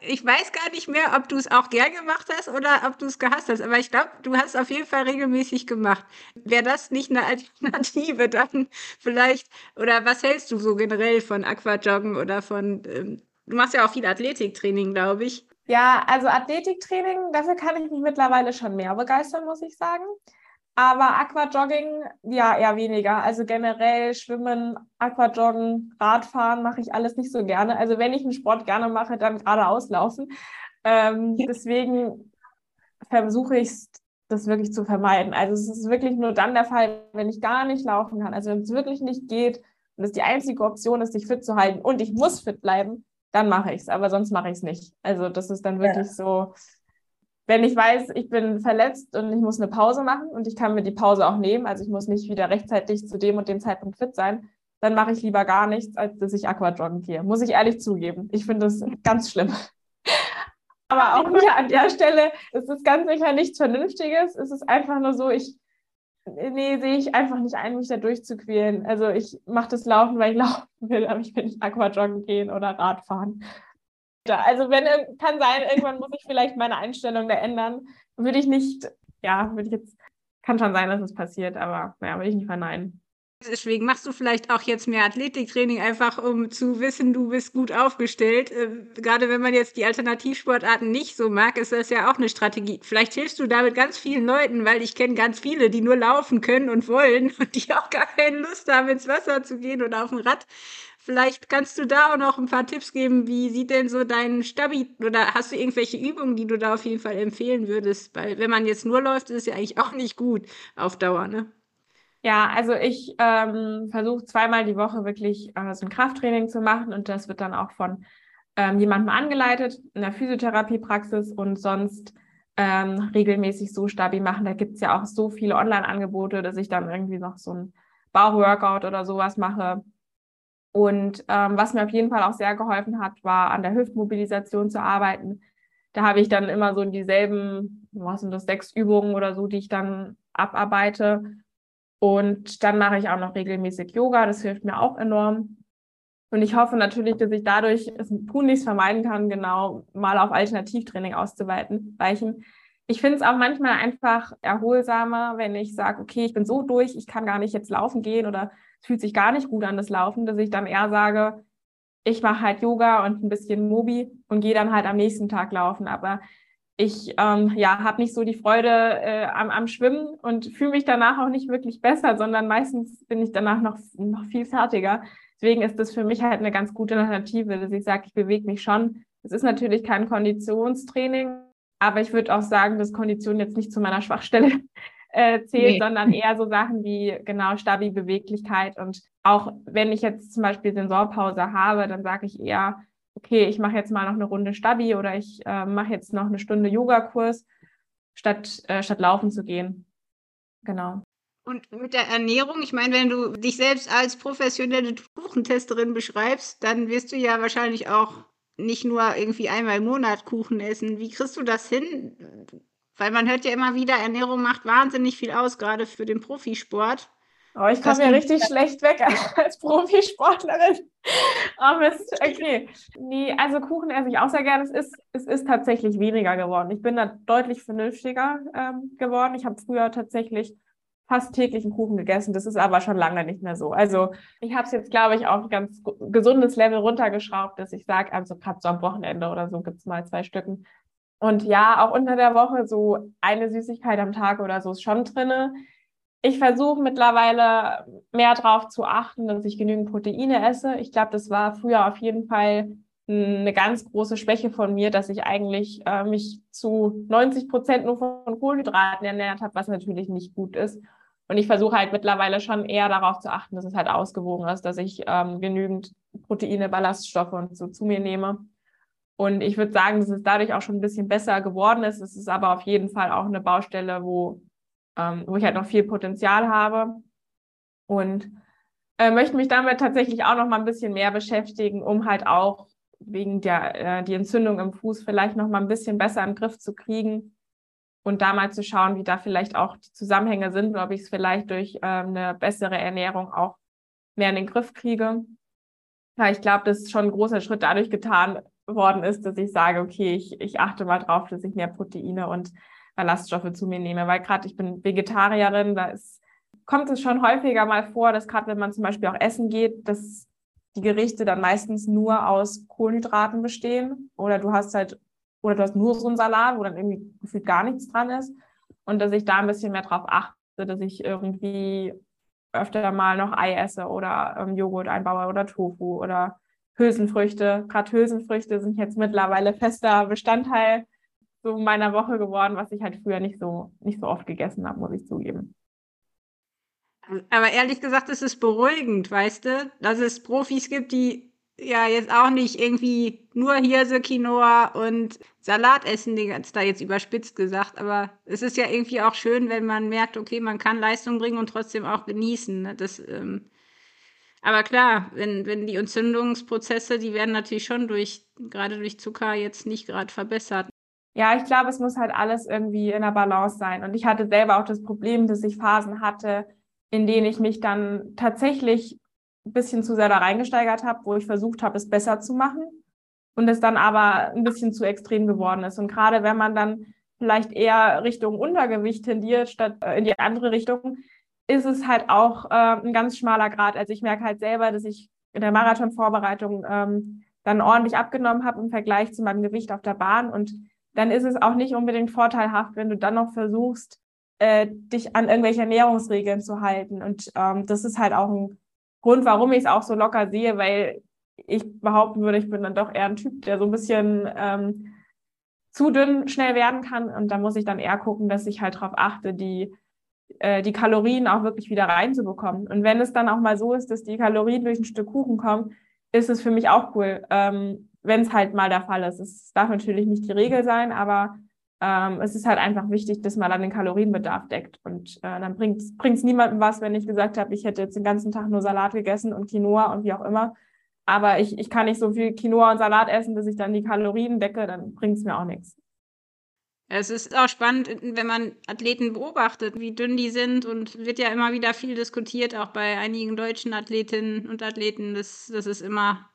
Speaker 2: ich weiß gar nicht mehr, ob du es auch gern gemacht hast oder ob du es gehasst hast, aber ich glaube, du hast es auf jeden Fall regelmäßig gemacht. Wäre das nicht eine Alternative dann vielleicht, oder was hältst du so generell von Aquajoggen oder von, ähm, du machst ja auch viel Athletiktraining, glaube ich.
Speaker 3: Ja, also Athletiktraining, dafür kann ich mich mittlerweile schon mehr begeistern, muss ich sagen. Aber Aquajogging, ja, eher weniger. Also generell Schwimmen, Aquajoggen, Radfahren mache ich alles nicht so gerne. Also wenn ich einen Sport gerne mache, dann geradeaus laufen. Ähm, deswegen versuche ich das wirklich zu vermeiden. Also es ist wirklich nur dann der Fall, wenn ich gar nicht laufen kann. Also wenn es wirklich nicht geht und es die einzige Option ist, sich fit zu halten und ich muss fit bleiben, dann mache ich es. Aber sonst mache ich es nicht. Also das ist dann wirklich ja. so wenn ich weiß, ich bin verletzt und ich muss eine Pause machen und ich kann mir die Pause auch nehmen, also ich muss nicht wieder rechtzeitig zu dem und dem Zeitpunkt fit sein, dann mache ich lieber gar nichts, als dass ich Aquajoggen gehe. Muss ich ehrlich zugeben. Ich finde das ganz schlimm. Aber auch hier an der Stelle ist es ganz sicher nichts Vernünftiges. Es ist einfach nur so, ich, nee, sehe ich einfach nicht ein, mich da durchzuquälen. Also ich mache das Laufen, weil ich laufen will, aber ich will nicht Aquajoggen gehen oder Radfahren. Also wenn kann sein, irgendwann muss ich vielleicht meine Einstellung da ändern. Würde ich nicht, ja, würde ich jetzt, kann schon sein, dass es passiert, aber naja, würde ich nicht verneinen.
Speaker 2: Deswegen machst du vielleicht auch jetzt mehr Athletiktraining, einfach um zu wissen, du bist gut aufgestellt. Äh, gerade wenn man jetzt die Alternativsportarten nicht so mag, ist das ja auch eine Strategie. Vielleicht hilfst du damit ganz vielen Leuten, weil ich kenne ganz viele, die nur laufen können und wollen und die auch gar keine Lust haben, ins Wasser zu gehen oder auf dem Rad. Vielleicht kannst du da auch noch ein paar Tipps geben. Wie sieht denn so dein Stabi oder hast du irgendwelche Übungen, die du da auf jeden Fall empfehlen würdest? Weil wenn man jetzt nur läuft, ist es ja eigentlich auch nicht gut auf Dauer, ne?
Speaker 3: Ja, also ich ähm, versuche zweimal die Woche wirklich äh, so ein Krafttraining zu machen und das wird dann auch von ähm, jemandem angeleitet in der Physiotherapiepraxis und sonst ähm, regelmäßig so stabil machen. Da gibt es ja auch so viele Online-Angebote, dass ich dann irgendwie noch so ein Bauchworkout oder sowas mache. Und ähm, was mir auf jeden Fall auch sehr geholfen hat, war an der Hüftmobilisation zu arbeiten. Da habe ich dann immer so dieselben, was sind das, sechs Übungen oder so, die ich dann abarbeite und dann mache ich auch noch regelmäßig Yoga. Das hilft mir auch enorm. Und ich hoffe natürlich, dass ich dadurch es tunlichst vermeiden kann, genau mal auf Alternativtraining auszuweiten, weichen. Ich finde es auch manchmal einfach erholsamer, wenn ich sage, okay, ich bin so durch, ich kann gar nicht jetzt laufen gehen oder es fühlt sich gar nicht gut an, das Laufen, dass ich dann eher sage, ich mache halt Yoga und ein bisschen Mobi und gehe dann halt am nächsten Tag laufen. Aber ich ähm, ja, habe nicht so die Freude äh, am, am Schwimmen und fühle mich danach auch nicht wirklich besser, sondern meistens bin ich danach noch, noch viel fertiger. Deswegen ist das für mich halt eine ganz gute Alternative, dass ich sage, ich bewege mich schon. Es ist natürlich kein Konditionstraining, aber ich würde auch sagen, dass Kondition jetzt nicht zu meiner Schwachstelle äh, zählt, nee. sondern eher so Sachen wie genau Stabi, Beweglichkeit. Und auch wenn ich jetzt zum Beispiel Sensorpause habe, dann sage ich eher, okay, ich mache jetzt mal noch eine Runde Stabi oder ich äh, mache jetzt noch eine Stunde Yogakurs, statt, äh, statt laufen zu gehen. Genau.
Speaker 2: Und mit der Ernährung, ich meine, wenn du dich selbst als professionelle Kuchentesterin beschreibst, dann wirst du ja wahrscheinlich auch nicht nur irgendwie einmal im Monat Kuchen essen. Wie kriegst du das hin? Weil man hört ja immer wieder, Ernährung macht wahnsinnig viel aus, gerade für den Profisport.
Speaker 3: Oh, ich komme ja richtig schlecht weg als Profisportlerin. Oh Mist, okay. Nee, also Kuchen esse ich auch sehr gerne. Es ist, es ist tatsächlich weniger geworden. Ich bin da deutlich vernünftiger ähm, geworden. Ich habe früher tatsächlich fast täglich einen Kuchen gegessen. Das ist aber schon lange nicht mehr so. Also ich habe es jetzt, glaube ich, auf ein ganz gesundes Level runtergeschraubt, dass ich sage, also gerade so am Wochenende oder so gibt es mal zwei Stücken. Und ja, auch unter der Woche so eine Süßigkeit am Tag oder so ist schon drinne ich versuche mittlerweile mehr darauf zu achten, dass ich genügend Proteine esse. Ich glaube, das war früher auf jeden Fall eine ganz große Schwäche von mir, dass ich eigentlich äh, mich zu 90 Prozent nur von Kohlenhydraten ernährt habe, was natürlich nicht gut ist. Und ich versuche halt mittlerweile schon eher darauf zu achten, dass es halt ausgewogen ist, dass ich ähm, genügend Proteine, Ballaststoffe und so zu mir nehme. Und ich würde sagen, dass es dadurch auch schon ein bisschen besser geworden ist. Es ist aber auf jeden Fall auch eine Baustelle, wo ähm, wo ich halt noch viel Potenzial habe. Und äh, möchte mich damit tatsächlich auch noch mal ein bisschen mehr beschäftigen, um halt auch wegen der äh, die Entzündung im Fuß vielleicht noch mal ein bisschen besser im Griff zu kriegen und da mal zu schauen, wie da vielleicht auch die Zusammenhänge sind, ob ich es vielleicht durch äh, eine bessere Ernährung auch mehr in den Griff kriege. Ja, ich glaube, das ist schon ein großer Schritt dadurch getan worden ist, dass ich sage, okay, ich, ich achte mal drauf, dass ich mehr Proteine und Ballaststoffe zu mir nehme, weil gerade ich bin Vegetarierin, da ist, kommt es schon häufiger mal vor, dass gerade wenn man zum Beispiel auch essen geht, dass die Gerichte dann meistens nur aus Kohlenhydraten bestehen oder du hast halt, oder du hast nur so einen Salat, wo dann irgendwie gefühlt gar nichts dran ist und dass ich da ein bisschen mehr drauf achte, dass ich irgendwie öfter mal noch Ei esse oder ähm, Joghurt einbaue oder Tofu oder Hülsenfrüchte. Gerade Hülsenfrüchte sind jetzt mittlerweile fester Bestandteil so meiner Woche geworden, was ich halt früher nicht so, nicht so oft gegessen habe, muss ich zugeben.
Speaker 2: Aber ehrlich gesagt ist es beruhigend, weißt du, dass es Profis gibt, die ja jetzt auch nicht irgendwie nur Hirse, Quinoa und Salat essen, die ganz da jetzt überspitzt gesagt. Aber es ist ja irgendwie auch schön, wenn man merkt, okay, man kann Leistung bringen und trotzdem auch genießen. Ne? Das, ähm aber klar, wenn, wenn die Entzündungsprozesse, die werden natürlich schon durch, gerade durch Zucker jetzt nicht gerade verbessert.
Speaker 3: Ja, ich glaube, es muss halt alles irgendwie in der Balance sein. Und ich hatte selber auch das Problem, dass ich Phasen hatte, in denen ich mich dann tatsächlich ein bisschen zu sehr da reingesteigert habe, wo ich versucht habe, es besser zu machen und es dann aber ein bisschen zu extrem geworden ist. Und gerade wenn man dann vielleicht eher Richtung Untergewicht tendiert, statt äh, in die andere Richtung, ist es halt auch äh, ein ganz schmaler Grad. Also ich merke halt selber, dass ich in der Marathonvorbereitung ähm, dann ordentlich abgenommen habe im Vergleich zu meinem Gewicht auf der Bahn. Und dann ist es auch nicht unbedingt vorteilhaft, wenn du dann noch versuchst, äh, dich an irgendwelche Ernährungsregeln zu halten. Und ähm, das ist halt auch ein Grund, warum ich es auch so locker sehe, weil ich behaupten würde, ich bin dann doch eher ein Typ, der so ein bisschen ähm, zu dünn schnell werden kann. Und da muss ich dann eher gucken, dass ich halt darauf achte, die, äh, die Kalorien auch wirklich wieder reinzubekommen. Und wenn es dann auch mal so ist, dass die Kalorien durch ein Stück Kuchen kommen, ist es für mich auch cool, ähm, wenn es halt mal der Fall ist. Es darf natürlich nicht die Regel sein, aber ähm, es ist halt einfach wichtig, dass man dann den Kalorienbedarf deckt. Und äh, dann bringt es niemandem was, wenn ich gesagt habe, ich hätte jetzt den ganzen Tag nur Salat gegessen und Quinoa und wie auch immer. Aber ich, ich kann nicht so viel Quinoa und Salat essen, dass ich dann die Kalorien decke, dann bringt es mir auch nichts.
Speaker 2: Es ist auch spannend, wenn man Athleten beobachtet, wie dünn die sind und wird ja immer wieder viel diskutiert, auch bei einigen deutschen Athletinnen und Athleten. Das, das ist immer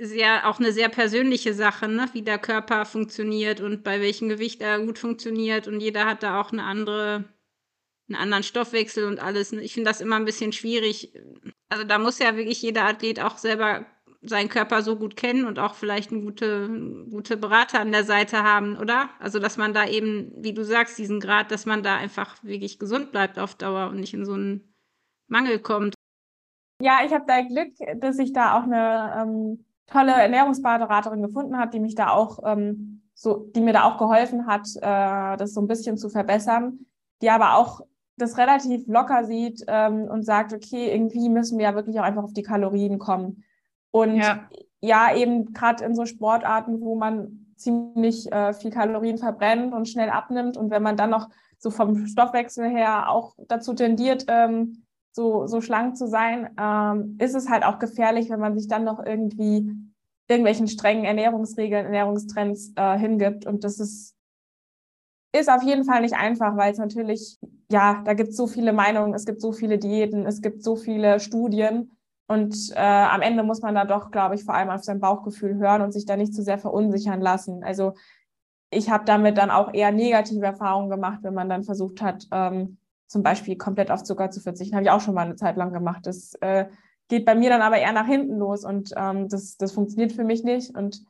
Speaker 2: sehr, auch eine sehr persönliche Sache, ne? wie der Körper funktioniert und bei welchem Gewicht er gut funktioniert. Und jeder hat da auch eine andere, einen anderen Stoffwechsel und alles. Ich finde das immer ein bisschen schwierig. Also da muss ja wirklich jeder Athlet auch selber seinen Körper so gut kennen und auch vielleicht eine gute, gute Berater an der Seite haben, oder? Also, dass man da eben, wie du sagst, diesen Grad, dass man da einfach wirklich gesund bleibt auf Dauer und nicht in so einen Mangel kommt.
Speaker 3: Ja, ich habe da Glück, dass ich da auch eine ähm, tolle Ernährungsberaterin gefunden habe, die mich da auch ähm, so, die mir da auch geholfen hat, äh, das so ein bisschen zu verbessern, die aber auch das relativ locker sieht ähm, und sagt, okay, irgendwie müssen wir ja wirklich auch einfach auf die Kalorien kommen. Und ja, ja eben gerade in so Sportarten, wo man ziemlich äh, viel Kalorien verbrennt und schnell abnimmt und wenn man dann noch so vom Stoffwechsel her auch dazu tendiert, ähm, so, so schlank zu sein, ähm, ist es halt auch gefährlich, wenn man sich dann noch irgendwie irgendwelchen strengen Ernährungsregeln, Ernährungstrends äh, hingibt. Und das ist, ist auf jeden Fall nicht einfach, weil es natürlich, ja, da gibt es so viele Meinungen, es gibt so viele Diäten, es gibt so viele Studien. Und äh, am Ende muss man da doch, glaube ich, vor allem auf sein Bauchgefühl hören und sich da nicht zu sehr verunsichern lassen. Also ich habe damit dann auch eher negative Erfahrungen gemacht, wenn man dann versucht hat, ähm, zum Beispiel komplett auf Zucker zu verzichten. Habe ich auch schon mal eine Zeit lang gemacht. Das äh, geht bei mir dann aber eher nach hinten los und ähm, das, das funktioniert für mich nicht. Und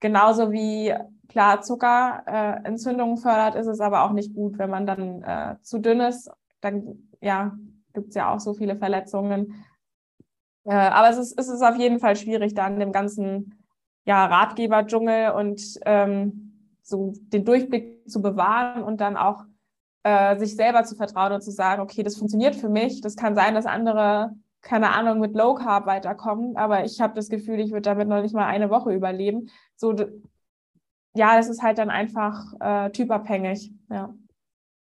Speaker 3: genauso wie klar Zucker äh, Entzündungen fördert, ist es aber auch nicht gut, wenn man dann äh, zu dünn ist. Dann ja, gibt es ja auch so viele Verletzungen äh, aber es ist, es ist auf jeden Fall schwierig, da in dem ganzen ja, Ratgeber-Dschungel und ähm, so den Durchblick zu bewahren und dann auch äh, sich selber zu vertrauen und zu sagen, okay, das funktioniert für mich. Das kann sein, dass andere, keine Ahnung, mit Low Carb weiterkommen, aber ich habe das Gefühl, ich würde damit noch nicht mal eine Woche überleben. So, ja, das ist halt dann einfach äh, typabhängig. Ja.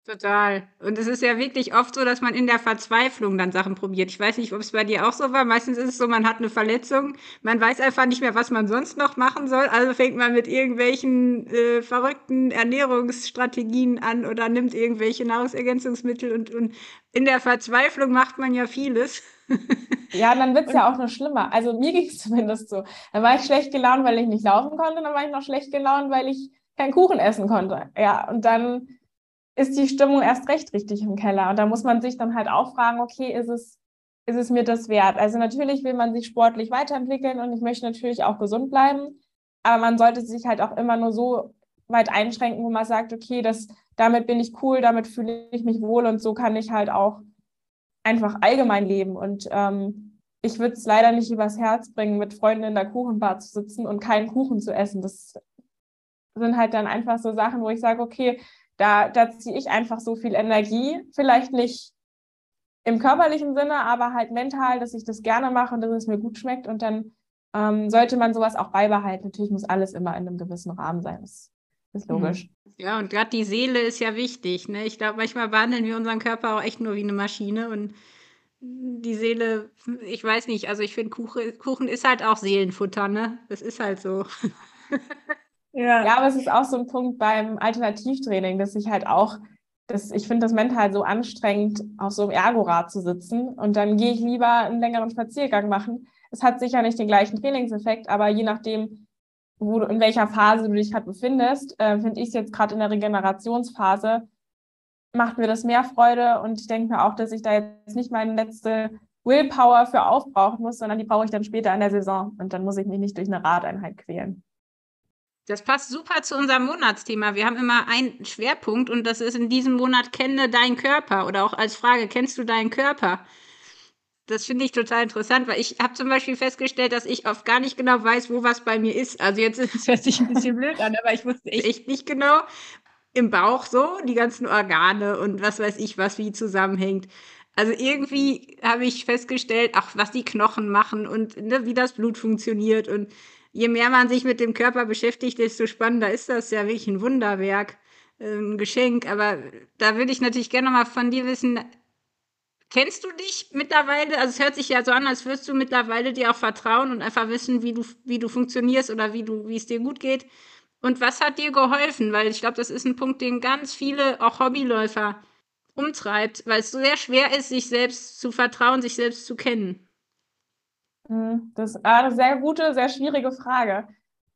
Speaker 2: Total. Und es ist ja wirklich oft so, dass man in der Verzweiflung dann Sachen probiert. Ich weiß nicht, ob es bei dir auch so war. Meistens ist es so, man hat eine Verletzung, man weiß einfach nicht mehr, was man sonst noch machen soll. Also fängt man mit irgendwelchen äh, verrückten Ernährungsstrategien an oder nimmt irgendwelche Nahrungsergänzungsmittel und, und in der Verzweiflung macht man ja vieles.
Speaker 3: Ja, dann wird es ja auch noch schlimmer. Also mir ging es zumindest so. Dann war ich schlecht gelaunt, weil ich nicht laufen konnte, dann war ich noch schlecht gelaunt, weil ich keinen Kuchen essen konnte. Ja, und dann ist die Stimmung erst recht richtig im Keller. Und da muss man sich dann halt auch fragen, okay, ist es, ist es mir das wert? Also natürlich will man sich sportlich weiterentwickeln und ich möchte natürlich auch gesund bleiben, aber man sollte sich halt auch immer nur so weit einschränken, wo man sagt, okay, das, damit bin ich cool, damit fühle ich mich wohl und so kann ich halt auch einfach allgemein leben. Und ähm, ich würde es leider nicht übers Herz bringen, mit Freunden in der Kuchenbar zu sitzen und keinen Kuchen zu essen. Das sind halt dann einfach so Sachen, wo ich sage, okay, da, da ziehe ich einfach so viel Energie, vielleicht nicht im körperlichen Sinne, aber halt mental, dass ich das gerne mache und dass es mir gut schmeckt. Und dann ähm, sollte man sowas auch beibehalten. Natürlich muss alles immer in einem gewissen Rahmen sein. Das ist mhm. logisch.
Speaker 2: Ja, und gerade die Seele ist ja wichtig. Ne? Ich glaube, manchmal behandeln wir unseren Körper auch echt nur wie eine Maschine und die Seele, ich weiß nicht, also ich finde, Kuchen, Kuchen ist halt auch Seelenfutter, ne? Das ist halt so.
Speaker 3: Ja. ja, aber es ist auch so ein Punkt beim Alternativtraining, dass ich halt auch, dass ich finde das mental so anstrengend, auf so einem Ergorad zu sitzen und dann gehe ich lieber einen längeren Spaziergang machen. Es hat sicher nicht den gleichen Trainingseffekt, aber je nachdem, wo du, in welcher Phase du dich gerade befindest, äh, finde ich es jetzt gerade in der Regenerationsphase macht mir das mehr Freude und ich denke mir auch, dass ich da jetzt nicht meine letzte Willpower für aufbrauchen muss, sondern die brauche ich dann später in der Saison und dann muss ich mich nicht durch eine Radeinheit quälen.
Speaker 2: Das passt super zu unserem Monatsthema. Wir haben immer einen Schwerpunkt und das ist in diesem Monat kenne deinen Körper oder auch als Frage, kennst du deinen Körper? Das finde ich total interessant, weil ich habe zum Beispiel festgestellt, dass ich oft gar nicht genau weiß, wo was bei mir ist. Also jetzt ist es hört sich ein bisschen blöd an, aber ich wusste echt nicht genau im Bauch so, die ganzen Organe und was weiß ich, was wie zusammenhängt. Also irgendwie habe ich festgestellt, ach, was die Knochen machen und ne, wie das Blut funktioniert und je mehr man sich mit dem Körper beschäftigt, desto spannender ist das ja wirklich ein Wunderwerk, äh, ein Geschenk. Aber da würde ich natürlich gerne mal von dir wissen, kennst du dich mittlerweile? Also es hört sich ja so an, als würdest du mittlerweile dir auch vertrauen und einfach wissen, wie du, wie du funktionierst oder wie du, wie es dir gut geht. Und was hat dir geholfen? Weil ich glaube, das ist ein Punkt, den ganz viele, auch Hobbyläufer, umtreibt, weil es so sehr schwer ist, sich selbst zu vertrauen, sich selbst zu kennen.
Speaker 3: Hm, das ist eine sehr gute, sehr schwierige Frage.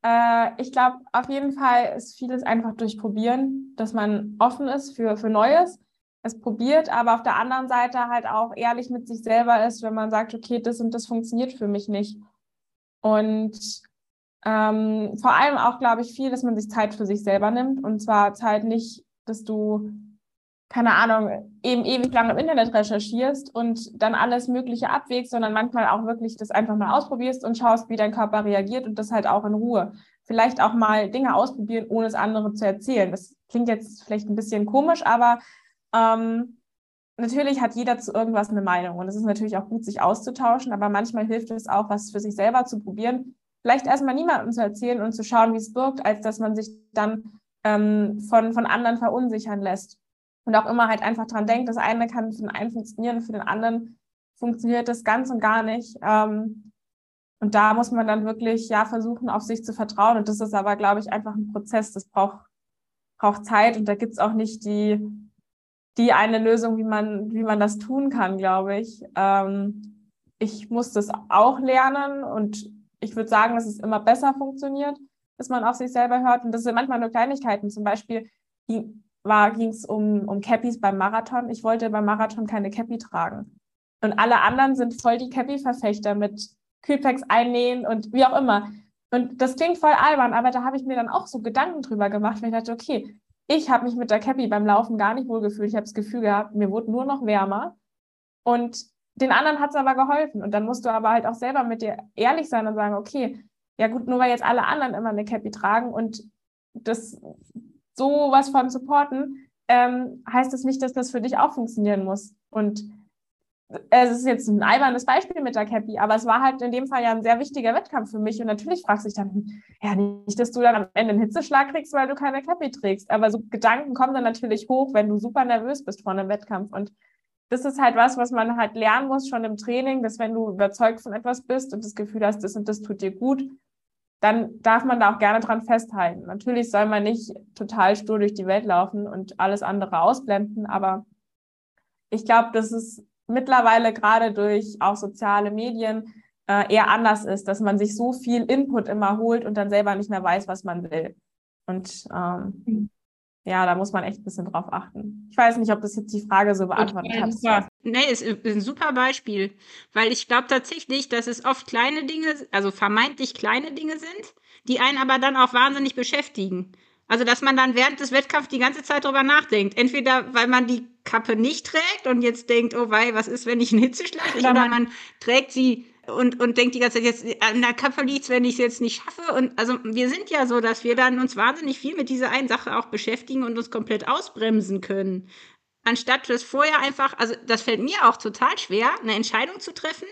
Speaker 3: Äh, ich glaube, auf jeden Fall ist vieles einfach durchprobieren, dass man offen ist für, für Neues, es probiert, aber auf der anderen Seite halt auch ehrlich mit sich selber ist, wenn man sagt, okay, das und das funktioniert für mich nicht. Und ähm, vor allem auch, glaube ich, viel, dass man sich Zeit für sich selber nimmt. Und zwar Zeit nicht, dass du keine Ahnung, eben ewig lang im Internet recherchierst und dann alles Mögliche abwägst, sondern manchmal auch wirklich das einfach mal ausprobierst und schaust, wie dein Körper reagiert und das halt auch in Ruhe. Vielleicht auch mal Dinge ausprobieren, ohne es anderen zu erzählen. Das klingt jetzt vielleicht ein bisschen komisch, aber ähm, natürlich hat jeder zu irgendwas eine Meinung und es ist natürlich auch gut, sich auszutauschen, aber manchmal hilft es auch, was für sich selber zu probieren. Vielleicht erstmal niemandem zu erzählen und zu schauen, wie es wirkt, als dass man sich dann ähm, von, von anderen verunsichern lässt und auch immer halt einfach dran denkt, das eine kann für den einen funktionieren, für den anderen funktioniert das ganz und gar nicht. Ähm, und da muss man dann wirklich ja versuchen, auf sich zu vertrauen. Und das ist aber, glaube ich, einfach ein Prozess. Das braucht, braucht Zeit und da gibt es auch nicht die, die eine Lösung, wie man, wie man das tun kann, glaube ich. Ähm, ich muss das auch lernen und ich würde sagen, dass es immer besser funktioniert, dass man auf sich selber hört. Und das sind manchmal nur Kleinigkeiten. Zum Beispiel, ging es um, um Cappies beim Marathon. Ich wollte beim Marathon keine Cappy tragen. Und alle anderen sind voll die Cappy-Verfechter mit Kühlpacks einnähen und wie auch immer. Und das klingt voll albern, aber da habe ich mir dann auch so Gedanken drüber gemacht, weil ich dachte, okay, ich habe mich mit der Cappy beim Laufen gar nicht wohl gefühlt. Ich habe das Gefühl gehabt, mir wurde nur noch wärmer. Und den anderen hat es aber geholfen. Und dann musst du aber halt auch selber mit dir ehrlich sein und sagen, okay, ja gut, nur weil jetzt alle anderen immer eine Cappy tragen und das sowas von supporten, ähm, heißt es das nicht, dass das für dich auch funktionieren muss. Und es ist jetzt ein albernes Beispiel mit der Cappy, aber es war halt in dem Fall ja ein sehr wichtiger Wettkampf für mich. Und natürlich fragst du dich dann, ja, nicht, dass du dann am Ende einen Hitzeschlag kriegst, weil du keine Cappy trägst. Aber so Gedanken kommen dann natürlich hoch, wenn du super nervös bist vor einem Wettkampf. Und das ist halt was, was man halt lernen muss schon im Training, dass wenn du überzeugt von etwas bist und das Gefühl hast, das und das tut dir gut, dann darf man da auch gerne dran festhalten. Natürlich soll man nicht total stur durch die Welt laufen und alles andere ausblenden, aber ich glaube, dass es mittlerweile gerade durch auch soziale Medien äh, eher anders ist, dass man sich so viel Input immer holt und dann selber nicht mehr weiß, was man will. Und ähm, mhm ja, da muss man echt ein bisschen drauf achten. Ich weiß nicht, ob das jetzt die Frage so beantwortet hat.
Speaker 2: Nee, ist, ist ein super Beispiel, weil ich glaube tatsächlich, dass es oft kleine Dinge, also vermeintlich kleine Dinge sind, die einen aber dann auch wahnsinnig beschäftigen. Also, dass man dann während des Wettkampfs die ganze Zeit drüber nachdenkt. Entweder, weil man die Kappe nicht trägt und jetzt denkt, oh wei, was ist, wenn ich einen Hitzeschlag kriege? Oder man trägt sie und, und denkt die ganze Zeit jetzt, an der Kappe liegt wenn ich es jetzt nicht schaffe. Und also wir sind ja so, dass wir dann uns wahnsinnig viel mit dieser einen Sache auch beschäftigen und uns komplett ausbremsen können. Anstatt das vorher einfach, also das fällt mir auch total schwer, eine Entscheidung zu treffen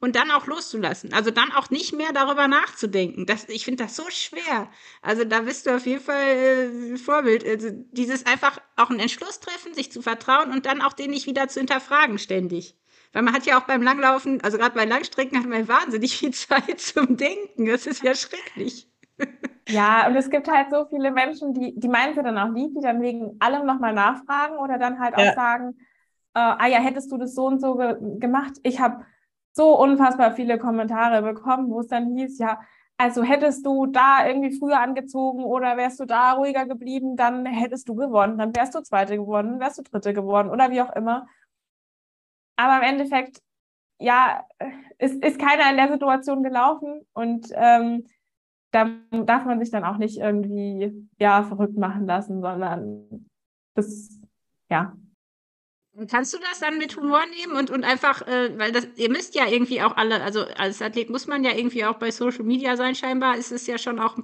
Speaker 2: und dann auch loszulassen. Also dann auch nicht mehr darüber nachzudenken. Das, ich finde das so schwer. Also da bist du auf jeden Fall äh, Vorbild. Also dieses einfach auch einen Entschluss treffen, sich zu vertrauen und dann auch den nicht wieder zu hinterfragen ständig. Weil man hat ja auch beim Langlaufen, also gerade bei Langstrecken, hat man wahnsinnig viel Zeit zum Denken. Das ist ja schrecklich.
Speaker 3: Ja, und es gibt halt so viele Menschen, die, die meinen sie dann auch lieb, die dann wegen allem nochmal nachfragen oder dann halt ja. auch sagen, äh, ah ja, hättest du das so und so ge gemacht? Ich habe so unfassbar viele Kommentare bekommen, wo es dann hieß, ja, Also hättest du da irgendwie früher angezogen oder wärst du da ruhiger geblieben, dann hättest du gewonnen, dann wärst du Zweite geworden, wärst du Dritte geworden oder wie auch immer. Aber im Endeffekt, ja, ist, ist keiner in der Situation gelaufen und ähm, da darf man sich dann auch nicht irgendwie ja verrückt machen lassen, sondern das, ja,
Speaker 2: Kannst du das dann mit Humor nehmen und, und einfach, äh, weil das, ihr müsst ja irgendwie auch alle, also als Athlet muss man ja irgendwie auch bei Social Media sein, scheinbar ist es ja schon auch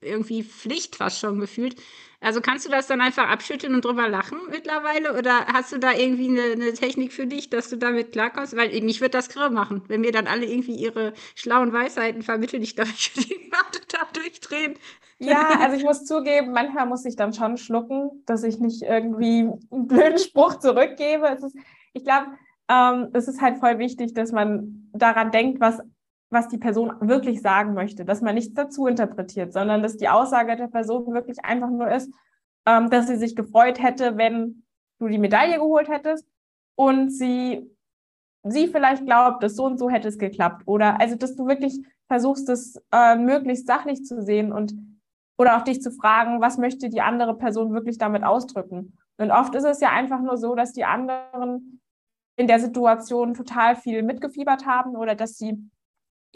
Speaker 2: irgendwie Pflicht fast schon gefühlt. Also kannst du das dann einfach abschütteln und drüber lachen mittlerweile? Oder hast du da irgendwie eine, eine Technik für dich, dass du damit klarkommst? Weil mich wird das grau machen, wenn mir dann alle irgendwie ihre schlauen Weisheiten vermitteln. Ich glaube, ich würde total durchdrehen.
Speaker 3: Ja, also ich muss zugeben, manchmal muss ich dann schon schlucken, dass ich nicht irgendwie einen blöden Spruch zurückgebe. Ist, ich glaube, ähm, es ist halt voll wichtig, dass man daran denkt, was, was die Person wirklich sagen möchte, dass man nichts dazu interpretiert, sondern dass die Aussage der Person wirklich einfach nur ist, ähm, dass sie sich gefreut hätte, wenn du die Medaille geholt hättest und sie, sie vielleicht glaubt, dass so und so hätte es geklappt. Oder also, dass du wirklich versuchst, es äh, möglichst sachlich zu sehen und oder auch dich zu fragen, was möchte die andere Person wirklich damit ausdrücken. Und oft ist es ja einfach nur so, dass die anderen in der Situation total viel mitgefiebert haben oder dass sie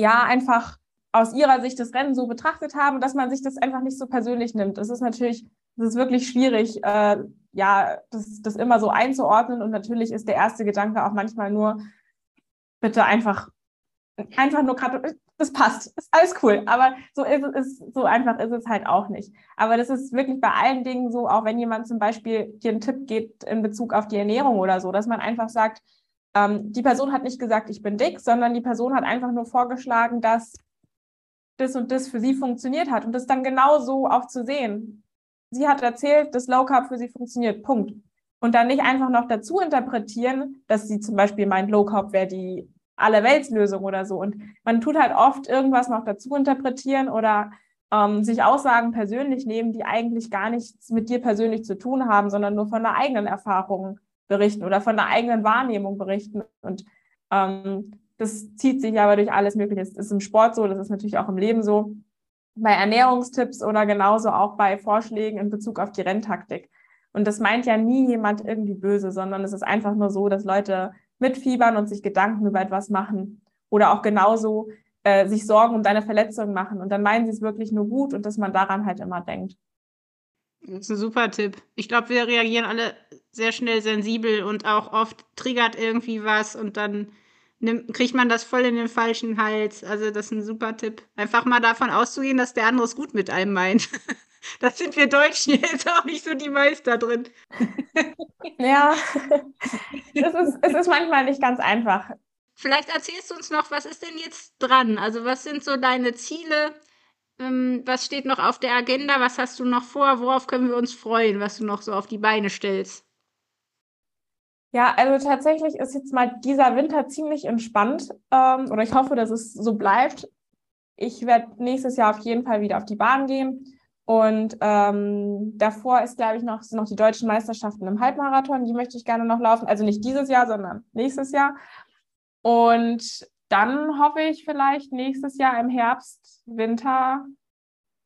Speaker 3: ja einfach aus ihrer Sicht das Rennen so betrachtet haben, dass man sich das einfach nicht so persönlich nimmt. Es ist natürlich, es ist wirklich schwierig, äh, ja, das, das immer so einzuordnen. Und natürlich ist der erste Gedanke auch manchmal nur, bitte einfach, einfach nur das passt, ist alles cool. Aber so ist es, so einfach ist es halt auch nicht. Aber das ist wirklich bei allen Dingen so, auch wenn jemand zum Beispiel dir einen Tipp gibt in Bezug auf die Ernährung oder so, dass man einfach sagt, ähm, die Person hat nicht gesagt, ich bin dick, sondern die Person hat einfach nur vorgeschlagen, dass das und das für sie funktioniert hat und das dann genau so auch zu sehen. Sie hat erzählt, dass Low Carb für sie funktioniert. Punkt. Und dann nicht einfach noch dazu interpretieren, dass sie zum Beispiel meint, Low Carb wäre die Allerweltslösung oder so. Und man tut halt oft irgendwas noch dazu interpretieren oder ähm, sich Aussagen persönlich nehmen, die eigentlich gar nichts mit dir persönlich zu tun haben, sondern nur von der eigenen Erfahrung berichten oder von der eigenen Wahrnehmung berichten. Und ähm, das zieht sich aber durch alles Mögliche. Das ist im Sport so, das ist natürlich auch im Leben so. Bei Ernährungstipps oder genauso auch bei Vorschlägen in Bezug auf die Renntaktik. Und das meint ja nie jemand irgendwie böse, sondern es ist einfach nur so, dass Leute mitfiebern und sich Gedanken über etwas machen oder auch genauso äh, sich Sorgen um deine Verletzung machen. Und dann meinen sie es wirklich nur gut und dass man daran halt immer denkt.
Speaker 2: Das ist ein super Tipp. Ich glaube, wir reagieren alle sehr schnell sensibel und auch oft triggert irgendwie was und dann nimmt, kriegt man das voll in den falschen Hals. Also das ist ein super Tipp. Einfach mal davon auszugehen, dass der andere es gut mit einem meint. Das sind wir Deutschen jetzt auch nicht so die Meister drin.
Speaker 3: Ja, es ist, es ist manchmal nicht ganz einfach.
Speaker 2: Vielleicht erzählst du uns noch, was ist denn jetzt dran? Also was sind so deine Ziele? Ähm, was steht noch auf der Agenda? Was hast du noch vor? Worauf können wir uns freuen, was du noch so auf die Beine stellst?
Speaker 3: Ja, also tatsächlich ist jetzt mal dieser Winter ziemlich entspannt. Ähm, oder ich hoffe, dass es so bleibt. Ich werde nächstes Jahr auf jeden Fall wieder auf die Bahn gehen. Und ähm, davor ist, glaube ich, noch, sind noch die deutschen Meisterschaften im Halbmarathon. Die möchte ich gerne noch laufen. Also nicht dieses Jahr, sondern nächstes Jahr. Und dann hoffe ich vielleicht nächstes Jahr im Herbst, Winter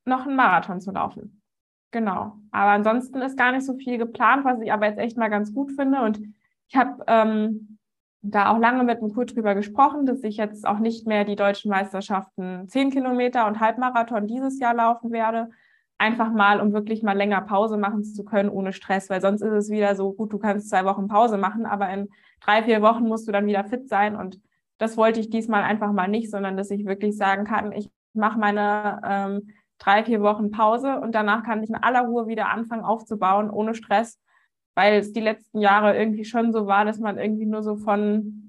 Speaker 3: noch einen Marathon zu laufen. Genau. Aber ansonsten ist gar nicht so viel geplant, was ich aber jetzt echt mal ganz gut finde. Und ich habe ähm, da auch lange mit dem Kurt drüber gesprochen, dass ich jetzt auch nicht mehr die deutschen Meisterschaften 10 Kilometer und Halbmarathon dieses Jahr laufen werde, einfach mal, um wirklich mal länger Pause machen zu können ohne Stress, weil sonst ist es wieder so, gut, du kannst zwei Wochen Pause machen, aber in drei, vier Wochen musst du dann wieder fit sein und das wollte ich diesmal einfach mal nicht, sondern dass ich wirklich sagen kann, ich mache meine ähm, drei, vier Wochen Pause und danach kann ich in aller Ruhe wieder anfangen aufzubauen, ohne Stress, weil es die letzten Jahre irgendwie schon so war, dass man irgendwie nur so von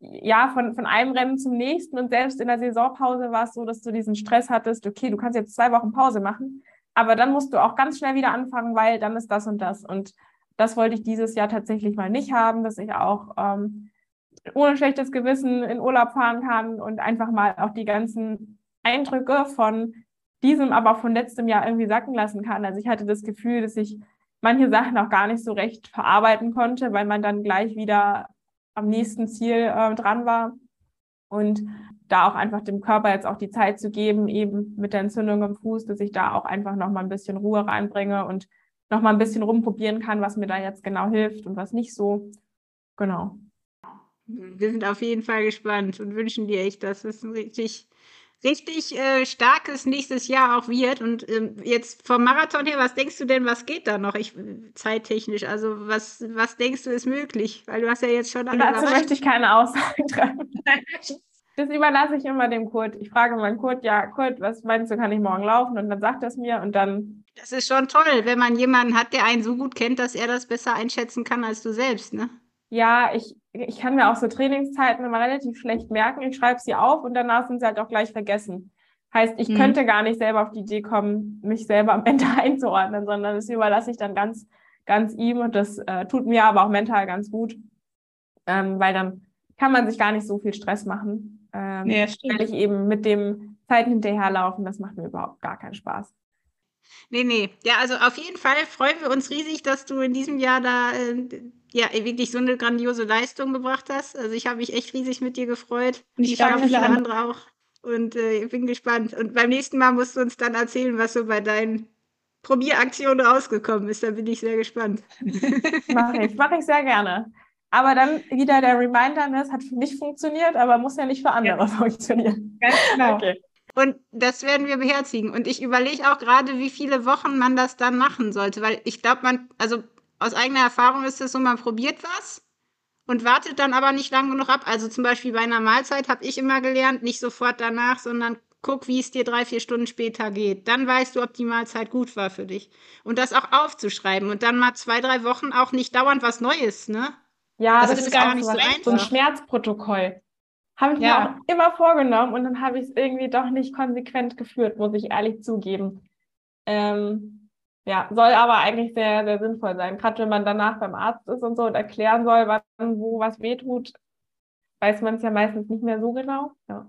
Speaker 3: ja, von, von einem Rennen zum nächsten und selbst in der Saisonpause war es so, dass du diesen Stress hattest, okay, du kannst jetzt zwei Wochen Pause machen, aber dann musst du auch ganz schnell wieder anfangen, weil dann ist das und das. Und das wollte ich dieses Jahr tatsächlich mal nicht haben, dass ich auch ähm, ohne schlechtes Gewissen in Urlaub fahren kann und einfach mal auch die ganzen Eindrücke von diesem, aber auch von letztem Jahr irgendwie sacken lassen kann. Also ich hatte das Gefühl, dass ich manche Sachen auch gar nicht so recht verarbeiten konnte, weil man dann gleich wieder am nächsten Ziel äh, dran war. Und da auch einfach dem Körper jetzt auch die Zeit zu geben, eben mit der Entzündung im Fuß, dass ich da auch einfach nochmal ein bisschen Ruhe reinbringe und nochmal ein bisschen rumprobieren kann, was mir da jetzt genau hilft und was nicht so. Genau.
Speaker 2: Wir sind auf jeden Fall gespannt und wünschen dir echt, dass es ein richtig, richtig äh, starkes nächstes Jahr auch wird. Und ähm, jetzt vom Marathon her, was denkst du denn, was geht da noch? Ich, zeittechnisch, also was, was denkst du ist möglich? Weil du hast ja jetzt schon
Speaker 3: Dazu möchte ich keine Aussagen treffen. Das überlasse ich immer dem Kurt. Ich frage mal Kurt, ja, Kurt, was meinst du, kann ich morgen laufen? Und dann sagt er es mir und dann.
Speaker 2: Das ist schon toll, wenn man jemanden hat, der einen so gut kennt, dass er das besser einschätzen kann als du selbst, ne?
Speaker 3: Ja, ich, ich kann mir auch so Trainingszeiten immer relativ schlecht merken. Ich schreibe sie auf und danach sind sie halt auch gleich vergessen. Heißt, ich mhm. könnte gar nicht selber auf die Idee kommen, mich selber am Ende einzuordnen, sondern das überlasse ich dann ganz, ganz ihm und das äh, tut mir aber auch mental ganz gut, ähm, weil dann kann man sich gar nicht so viel Stress machen. Ähm, ja, weil ich eben mit dem Zeiten hinterherlaufen, das macht mir überhaupt gar keinen Spaß.
Speaker 2: Nee, nee. Ja, also auf jeden Fall freuen wir uns riesig, dass du in diesem Jahr da äh, ja, wirklich so eine grandiose Leistung gebracht hast. Also ich habe mich echt riesig mit dir gefreut. Und ich glaube, viele andere auch. Und äh, ich bin gespannt. Und beim nächsten Mal musst du uns dann erzählen, was so bei deinen Probieraktionen rausgekommen ist. Da bin ich sehr gespannt.
Speaker 3: mache ich, mache ich sehr gerne. Aber dann wieder der Reminder, ne, es hat für mich funktioniert, aber muss ja nicht für andere ja. funktionieren.
Speaker 2: Ganz genau. Okay. Und das werden wir beherzigen. Und ich überlege auch gerade, wie viele Wochen man das dann machen sollte, weil ich glaube, man, also aus eigener Erfahrung ist es so, man probiert was und wartet dann aber nicht lang genug ab. Also zum Beispiel bei einer Mahlzeit habe ich immer gelernt, nicht sofort danach, sondern guck, wie es dir drei, vier Stunden später geht. Dann weißt du, ob die Mahlzeit gut war für dich. Und das auch aufzuschreiben und dann mal zwei, drei Wochen auch nicht dauernd was Neues, ne?
Speaker 3: Ja, das, das ist gar nicht so einfach. So ein Schmerzprotokoll. Habe ich ja. mir auch immer vorgenommen und dann habe ich es irgendwie doch nicht konsequent geführt, muss ich ehrlich zugeben. Ähm, ja, soll aber eigentlich sehr, sehr sinnvoll sein. Gerade wenn man danach beim Arzt ist und so und erklären soll, wann, wo was wehtut, weiß man es ja meistens nicht mehr so genau. Ja.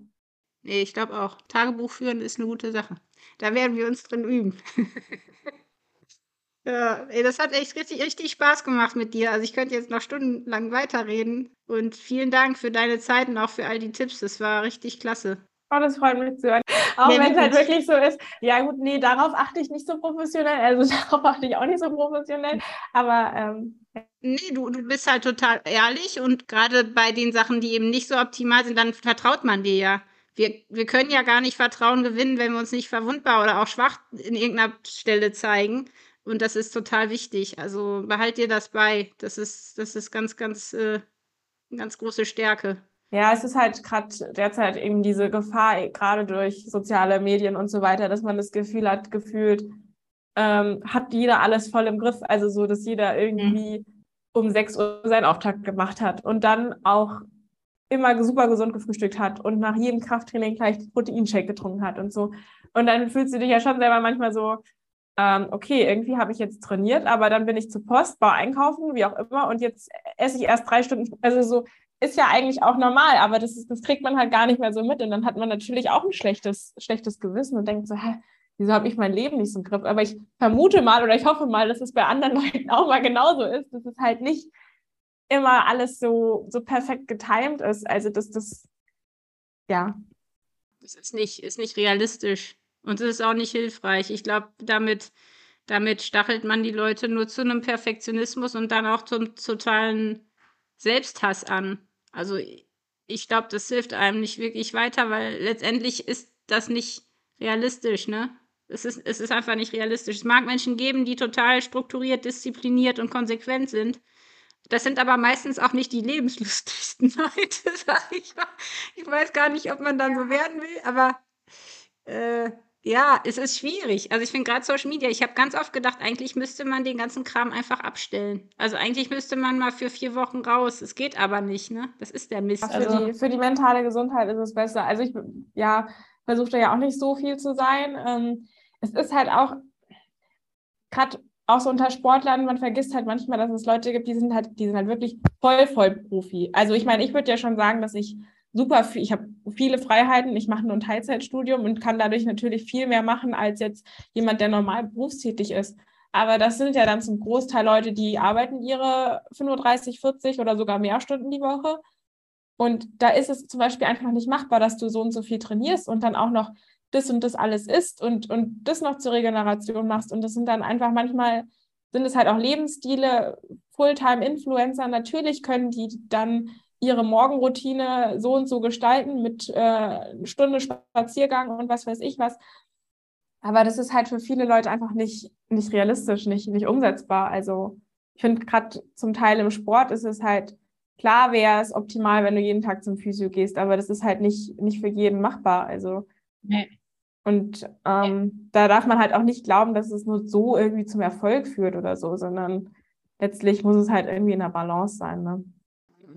Speaker 2: Nee, ich glaube auch. Tagebuch führen ist eine gute Sache. Da werden wir uns drin üben. ja, ey, das hat echt richtig, richtig Spaß gemacht mit dir. Also ich könnte jetzt noch stundenlang weiterreden. Und vielen Dank für deine Zeit und auch für all die Tipps. Das war richtig klasse.
Speaker 3: Oh, das freut mich zu hören. Auch wenn es halt wirklich so ist, ja gut, nee, darauf achte ich nicht so professionell, also darauf achte ich auch nicht so professionell, aber ähm,
Speaker 2: Nee, du, du bist halt total ehrlich und gerade bei den Sachen, die eben nicht so optimal sind, dann vertraut man dir ja. Wir, wir können ja gar nicht Vertrauen gewinnen, wenn wir uns nicht verwundbar oder auch schwach in irgendeiner Stelle zeigen. Und das ist total wichtig. Also behalt dir das bei. Das ist, das ist ganz, ganz, äh, ganz große Stärke.
Speaker 3: Ja, es ist halt gerade derzeit eben diese Gefahr, gerade durch soziale Medien und so weiter, dass man das Gefühl hat, gefühlt, ähm, hat jeder alles voll im Griff. Also so, dass jeder irgendwie mhm. um 6 Uhr seinen Auftakt gemacht hat und dann auch immer super gesund gefrühstückt hat und nach jedem Krafttraining gleich Proteinshake getrunken hat und so. Und dann fühlst du dich ja schon selber manchmal so, ähm, okay, irgendwie habe ich jetzt trainiert, aber dann bin ich zur Post, baue einkaufen, wie auch immer, und jetzt esse ich erst drei Stunden, also so, ist ja eigentlich auch normal, aber das, ist, das kriegt man halt gar nicht mehr so mit. Und dann hat man natürlich auch ein schlechtes, schlechtes Gewissen und denkt so, hä, wieso habe ich mein Leben nicht so im Griff? Aber ich vermute mal oder ich hoffe mal, dass es bei anderen Leuten auch mal genauso ist, dass es halt nicht immer alles so, so perfekt getimt ist. Also dass das, ja.
Speaker 2: Das ist nicht, ist nicht realistisch. Und es ist auch nicht hilfreich. Ich glaube, damit, damit stachelt man die Leute nur zu einem Perfektionismus und dann auch zum totalen Selbsthass an. Also ich glaube, das hilft einem nicht wirklich weiter, weil letztendlich ist das nicht realistisch, ne? Es ist, es ist einfach nicht realistisch. Es mag Menschen geben, die total strukturiert, diszipliniert und konsequent sind. Das sind aber meistens auch nicht die lebenslustigsten Leute, sag ich mal. Ich weiß gar nicht, ob man dann so werden will, aber äh, ja, es ist schwierig. Also ich finde gerade Social Media, ich habe ganz oft gedacht, eigentlich müsste man den ganzen Kram einfach abstellen. Also eigentlich müsste man mal für vier Wochen raus. Es geht aber nicht, ne? Das ist der Mist.
Speaker 3: Also für, die, für die mentale Gesundheit ist es besser. Also ich, ja, versuche da ja auch nicht so viel zu sein. Ähm, es ist halt auch, gerade auch so unter Sportlern, man vergisst halt manchmal, dass es Leute gibt, die sind halt, die sind halt wirklich voll, voll Profi. Also ich meine, ich würde ja schon sagen, dass ich super viel, ich habe viele Freiheiten, ich mache nur ein Teilzeitstudium und kann dadurch natürlich viel mehr machen als jetzt jemand, der normal berufstätig ist. Aber das sind ja dann zum Großteil Leute, die arbeiten ihre 35, 40 oder sogar mehr Stunden die Woche Und da ist es zum Beispiel einfach nicht machbar, dass du so und so viel trainierst und dann auch noch das und das alles isst und, und das noch zur Regeneration machst. Und das sind dann einfach manchmal, sind es halt auch Lebensstile, Fulltime-Influencer. Natürlich können die dann ihre Morgenroutine so und so gestalten mit äh, Stunde Spaziergang und was weiß ich was. Aber das ist halt für viele Leute einfach nicht, nicht realistisch, nicht, nicht umsetzbar. Also ich finde gerade zum Teil im Sport ist es halt, klar wäre es optimal, wenn du jeden Tag zum Physio gehst, aber das ist halt nicht, nicht für jeden machbar. Also nee. und ähm, da darf man halt auch nicht glauben, dass es nur so irgendwie zum Erfolg führt oder so, sondern letztlich muss es halt irgendwie in der Balance sein. Ne?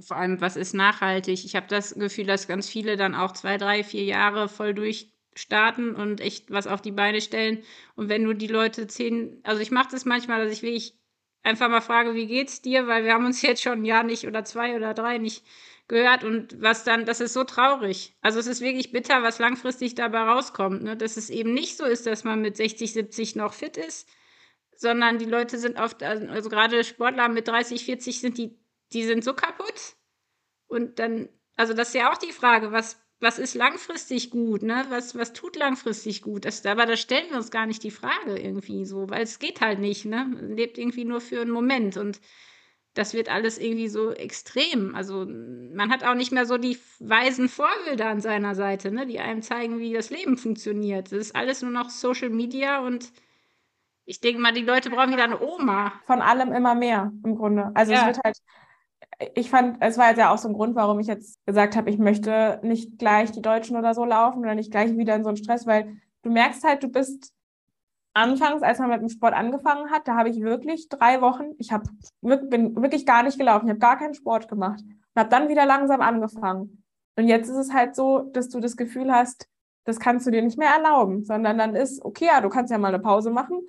Speaker 2: Vor allem, was ist nachhaltig? Ich habe das Gefühl, dass ganz viele dann auch zwei, drei, vier Jahre voll durchstarten und echt was auf die Beine stellen. Und wenn nur die Leute zehn, also ich mache das manchmal, dass ich wirklich einfach mal frage, wie geht's dir? Weil wir haben uns jetzt schon ein Jahr nicht oder zwei oder drei nicht gehört und was dann, das ist so traurig. Also es ist wirklich bitter, was langfristig dabei rauskommt, ne? dass es eben nicht so ist, dass man mit 60, 70 noch fit ist, sondern die Leute sind oft, also gerade Sportler mit 30, 40 sind die, die sind so kaputt und dann, also das ist ja auch die Frage, was was ist langfristig gut, ne? Was, was tut langfristig gut? Das, aber da stellen wir uns gar nicht die Frage irgendwie so, weil es geht halt nicht, ne? Man lebt irgendwie nur für einen Moment und das wird alles irgendwie so extrem. Also man hat auch nicht mehr so die weisen Vorbilder an seiner Seite, ne? die einem zeigen, wie das Leben funktioniert. Das ist alles nur noch Social Media und ich denke mal, die Leute brauchen wieder eine Oma.
Speaker 3: Von allem immer mehr im Grunde. Also ja. es wird halt ich fand, es war jetzt ja auch so ein Grund, warum ich jetzt gesagt habe, ich möchte nicht gleich die Deutschen oder so laufen oder nicht gleich wieder in so einen Stress, weil du merkst halt, du bist anfangs, als man mit dem Sport angefangen hat, da habe ich wirklich drei Wochen, ich habe bin wirklich gar nicht gelaufen, ich habe gar keinen Sport gemacht und habe dann wieder langsam angefangen. Und jetzt ist es halt so, dass du das Gefühl hast, das kannst du dir nicht mehr erlauben, sondern dann ist, okay, ja, du kannst ja mal eine Pause machen,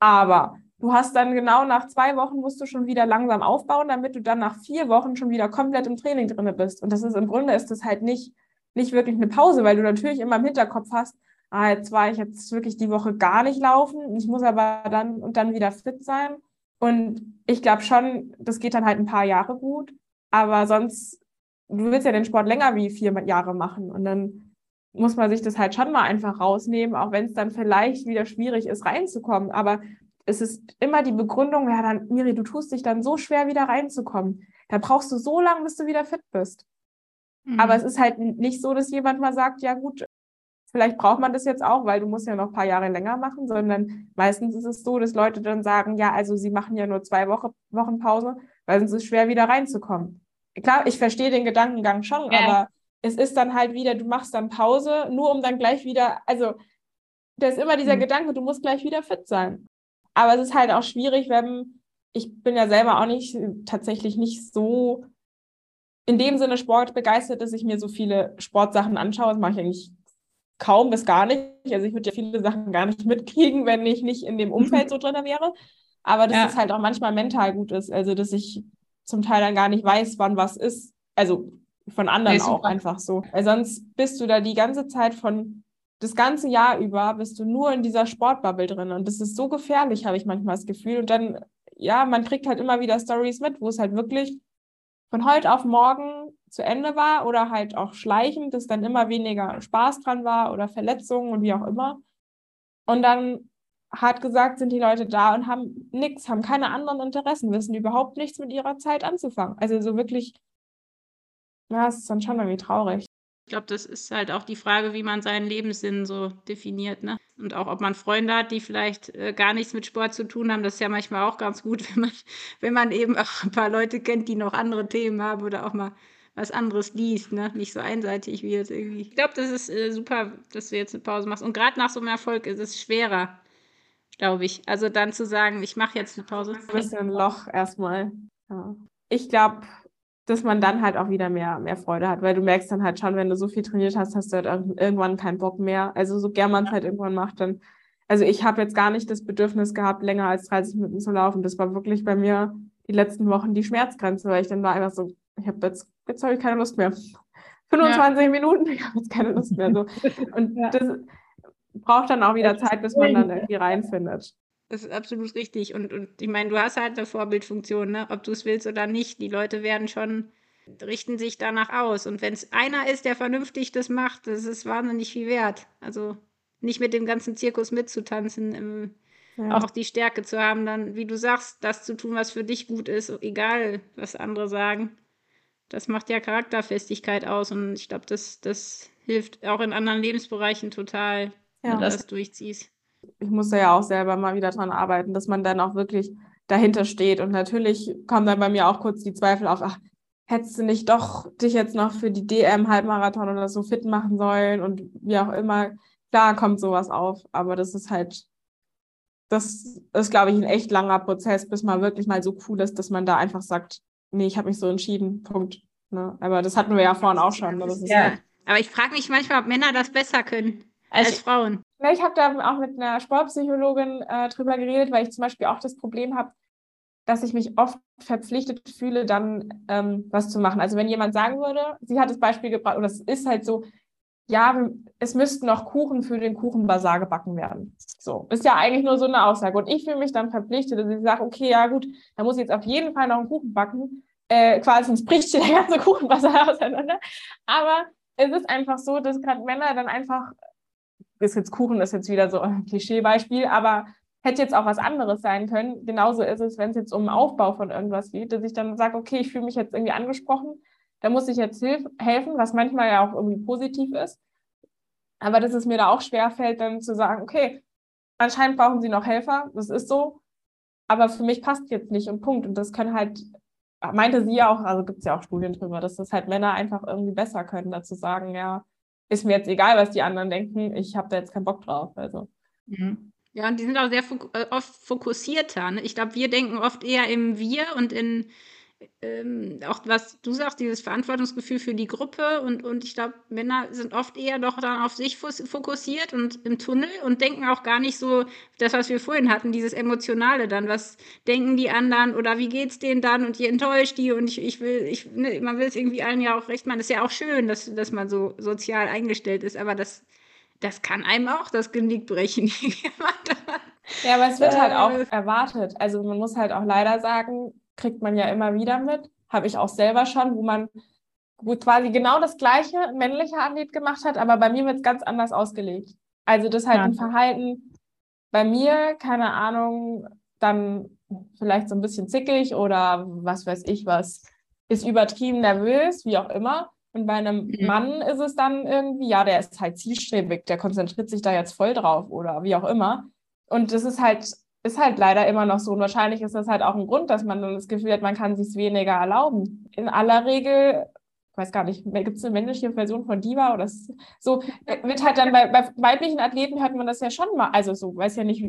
Speaker 3: aber Du hast dann genau nach zwei Wochen musst du schon wieder langsam aufbauen, damit du dann nach vier Wochen schon wieder komplett im Training drin bist. Und das ist im Grunde ist das halt nicht, nicht wirklich eine Pause, weil du natürlich immer im Hinterkopf hast, ah, jetzt war ich jetzt wirklich die Woche gar nicht laufen. Ich muss aber dann und dann wieder fit sein. Und ich glaube schon, das geht dann halt ein paar Jahre gut. Aber sonst, du willst ja den Sport länger wie vier Jahre machen. Und dann muss man sich das halt schon mal einfach rausnehmen, auch wenn es dann vielleicht wieder schwierig ist, reinzukommen. Aber es ist immer die Begründung, ja, dann, Miri, du tust dich dann so schwer, wieder reinzukommen. Da brauchst du so lange, bis du wieder fit bist. Mhm. Aber es ist halt nicht so, dass jemand mal sagt, ja gut, vielleicht braucht man das jetzt auch, weil du musst ja noch ein paar Jahre länger machen, sondern meistens ist es so, dass Leute dann sagen, ja, also sie machen ja nur zwei Woche, Wochen Pause, weil es ist schwer, wieder reinzukommen. Klar, ich verstehe den Gedankengang schon, ja. aber es ist dann halt wieder, du machst dann Pause, nur um dann gleich wieder, also da ist immer dieser mhm. Gedanke, du musst gleich wieder fit sein. Aber es ist halt auch schwierig, wenn ich bin ja selber auch nicht tatsächlich nicht so in dem Sinne Sport begeistert, dass ich mir so viele Sportsachen anschaue. Das mache ich eigentlich kaum bis gar nicht. Also ich würde ja viele Sachen gar nicht mitkriegen, wenn ich nicht in dem Umfeld so drin wäre. Aber dass ja. es halt auch manchmal mental gut ist. Also dass ich zum Teil dann gar nicht weiß, wann was ist. Also von anderen auch einfach so. Weil sonst bist du da die ganze Zeit von das ganze Jahr über bist du nur in dieser Sportbubble drin. Und das ist so gefährlich, habe ich manchmal das Gefühl. Und dann, ja, man kriegt halt immer wieder Stories mit, wo es halt wirklich von heute auf morgen zu Ende war oder halt auch schleichend, dass dann immer weniger Spaß dran war oder Verletzungen und wie auch immer. Und dann, hart gesagt, sind die Leute da und haben nichts, haben keine anderen Interessen, wissen überhaupt nichts mit ihrer Zeit anzufangen. Also so wirklich, ja, es ist dann schon irgendwie traurig.
Speaker 2: Ich glaube, das ist halt auch die Frage, wie man seinen Lebenssinn so definiert, ne? Und auch, ob man Freunde hat, die vielleicht äh, gar nichts mit Sport zu tun haben. Das ist ja manchmal auch ganz gut, wenn man, wenn man eben auch ein paar Leute kennt, die noch andere Themen haben oder auch mal was anderes liest, ne? Nicht so einseitig wie jetzt irgendwie. Ich glaube, das ist äh, super, dass du jetzt eine Pause machst. Und gerade nach so einem Erfolg ist es schwerer, glaube ich. Also dann zu sagen, ich mache jetzt eine Pause.
Speaker 3: Ein bisschen ein Loch erstmal. Ja. Ich glaube, dass man dann halt auch wieder mehr, mehr Freude hat, weil du merkst dann halt schon, wenn du so viel trainiert hast, hast du halt irgendwann keinen Bock mehr. Also so gern man es halt irgendwann macht, dann, also ich habe jetzt gar nicht das Bedürfnis gehabt, länger als 30 Minuten zu laufen. Das war wirklich bei mir die letzten Wochen die Schmerzgrenze, weil ich dann war einfach so, ich habe jetzt, jetzt habe ich keine Lust mehr. 25 ja. Minuten, ich habe jetzt keine Lust mehr. So. Und ja. das braucht dann auch wieder Zeit, bis man dann irgendwie reinfindet.
Speaker 2: Das ist absolut richtig. Und, und ich meine, du hast halt eine Vorbildfunktion, ne? ob du es willst oder nicht. Die Leute werden schon richten sich danach aus. Und wenn es einer ist, der vernünftig das macht, das ist wahnsinnig viel wert. Also nicht mit dem ganzen Zirkus mitzutanzen, ähm, ja. auch die Stärke zu haben, dann, wie du sagst, das zu tun, was für dich gut ist, egal was andere sagen. Das macht ja Charakterfestigkeit aus und ich glaube, das, das hilft auch in anderen Lebensbereichen total, ja, wenn du das, das durchziehst.
Speaker 3: Ich muss da ja auch selber mal wieder dran arbeiten, dass man dann auch wirklich dahinter steht. Und natürlich kommen dann bei mir auch kurz die Zweifel auf, ach, hättest du nicht doch dich jetzt noch für die DM-Halbmarathon oder so fit machen sollen und wie auch immer. Klar kommt sowas auf, aber das ist halt, das ist, glaube ich, ein echt langer Prozess, bis man wirklich mal so cool ist, dass man da einfach sagt, nee, ich habe mich so entschieden, Punkt. Ne? Aber das hatten wir ja vorhin auch schon.
Speaker 2: Ja. Halt aber ich frage mich manchmal, ob Männer das besser können als, als Frauen.
Speaker 3: Ja, ich habe da auch mit einer Sportpsychologin äh, drüber geredet, weil ich zum Beispiel auch das Problem habe, dass ich mich oft verpflichtet fühle, dann ähm, was zu machen. Also wenn jemand sagen würde, sie hat das Beispiel gebracht, oder es ist halt so, ja, es müssten noch Kuchen für den Kuchenbazar gebacken werden. So, ist ja eigentlich nur so eine Aussage. Und ich fühle mich dann verpflichtet, dass ich sage, okay, ja gut, da muss ich jetzt auf jeden Fall noch einen Kuchen backen. Äh, quasi sonst bricht sich der ganze Kuchenbazar auseinander. Aber es ist einfach so, dass gerade Männer dann einfach, ist jetzt Kuchen, ist jetzt wieder so ein Klischeebeispiel, aber hätte jetzt auch was anderes sein können. Genauso ist es, wenn es jetzt um den Aufbau von irgendwas geht, dass ich dann sage, okay, ich fühle mich jetzt irgendwie angesprochen da muss ich jetzt helfen, was manchmal ja auch irgendwie positiv ist. Aber dass es mir da auch schwerfällt, dann zu sagen, okay, anscheinend brauchen sie noch Helfer, das ist so, aber für mich passt jetzt nicht und Punkt. Und das können halt, meinte sie ja auch, also gibt es ja auch Studien drüber, dass das halt Männer einfach irgendwie besser können, dazu sagen, ja, ist mir jetzt egal, was die anderen denken, ich habe da jetzt keinen Bock drauf. Also.
Speaker 2: Mhm. Ja, und die sind auch sehr fok äh, oft fokussierter. Ne? Ich glaube, wir denken oft eher im Wir und in ähm, auch was du sagst, dieses Verantwortungsgefühl für die Gruppe und, und ich glaube, Männer sind oft eher doch dann auf sich fokussiert und im Tunnel und denken auch gar nicht so, das, was wir vorhin hatten, dieses Emotionale dann, was denken die anderen oder wie geht's denen dann und die enttäuscht die und ich, ich will, ich, ne, man will es irgendwie allen ja auch recht machen. Das ist ja auch schön, dass, dass man so sozial eingestellt ist, aber das, das kann einem auch das Genick brechen.
Speaker 3: ja, aber es wird halt auch äh. erwartet. Also man muss halt auch leider sagen, kriegt man ja immer wieder mit. Habe ich auch selber schon, wo man quasi genau das gleiche ein männlicher Athlet gemacht hat, aber bei mir wird es ganz anders ausgelegt. Also das halt ja. ein Verhalten bei mir, keine Ahnung, dann vielleicht so ein bisschen zickig oder was weiß ich was, ist übertrieben nervös, wie auch immer. Und bei einem mhm. Mann ist es dann irgendwie, ja, der ist halt zielstrebig, der konzentriert sich da jetzt voll drauf oder wie auch immer. Und das ist halt ist halt leider immer noch so. Und wahrscheinlich ist das halt auch ein Grund, dass man dann das Gefühl hat, man kann sich weniger erlauben. In aller Regel, ich weiß gar nicht, gibt es eine männliche Version von Diva oder so, wird halt dann bei, bei, weiblichen Athleten hört man das ja schon mal, also so, weiß ja nicht,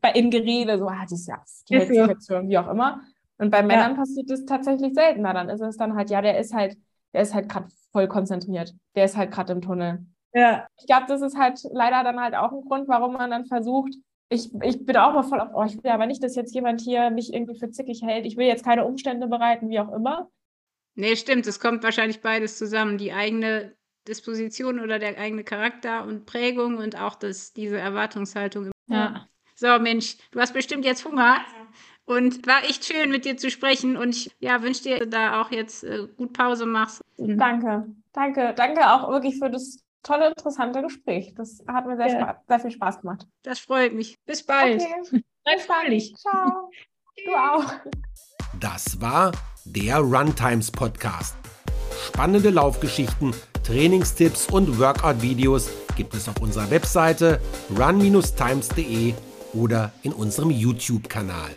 Speaker 3: bei im Gerede, so, ah, die ist ja, die sich jetzt wie auch immer. Und bei Männern ja. passiert das tatsächlich seltener. Dann ist es dann halt, ja, der ist halt, der ist halt gerade voll konzentriert. Der ist halt gerade im Tunnel. Ja. Ich glaube, das ist halt leider dann halt auch ein Grund, warum man dann versucht, ich, ich bin auch mal voll auf, oh, ich will aber nicht, dass jetzt jemand hier mich irgendwie für zickig hält. Ich will jetzt keine Umstände bereiten, wie auch immer.
Speaker 2: Nee, stimmt. Es kommt wahrscheinlich beides zusammen. Die eigene Disposition oder der eigene Charakter und Prägung und auch das, diese Erwartungshaltung. Ja. So, Mensch, du hast bestimmt jetzt Hunger. Und war echt schön, mit dir zu sprechen. Und ich ja, wünsche dir, dass du da auch jetzt äh, gut Pause machst.
Speaker 3: Danke. Danke. Danke auch wirklich für das tolle, interessante Gespräch. Das hat mir sehr, ja. Spaß, sehr viel Spaß gemacht.
Speaker 2: Das freut mich. Bis bald.
Speaker 3: Okay. Bis bald. Ciao. Du auch.
Speaker 1: Das war der Runtimes Podcast. Spannende Laufgeschichten, Trainingstipps und Workout-Videos gibt es auf unserer Webseite run-times.de oder in unserem YouTube-Kanal.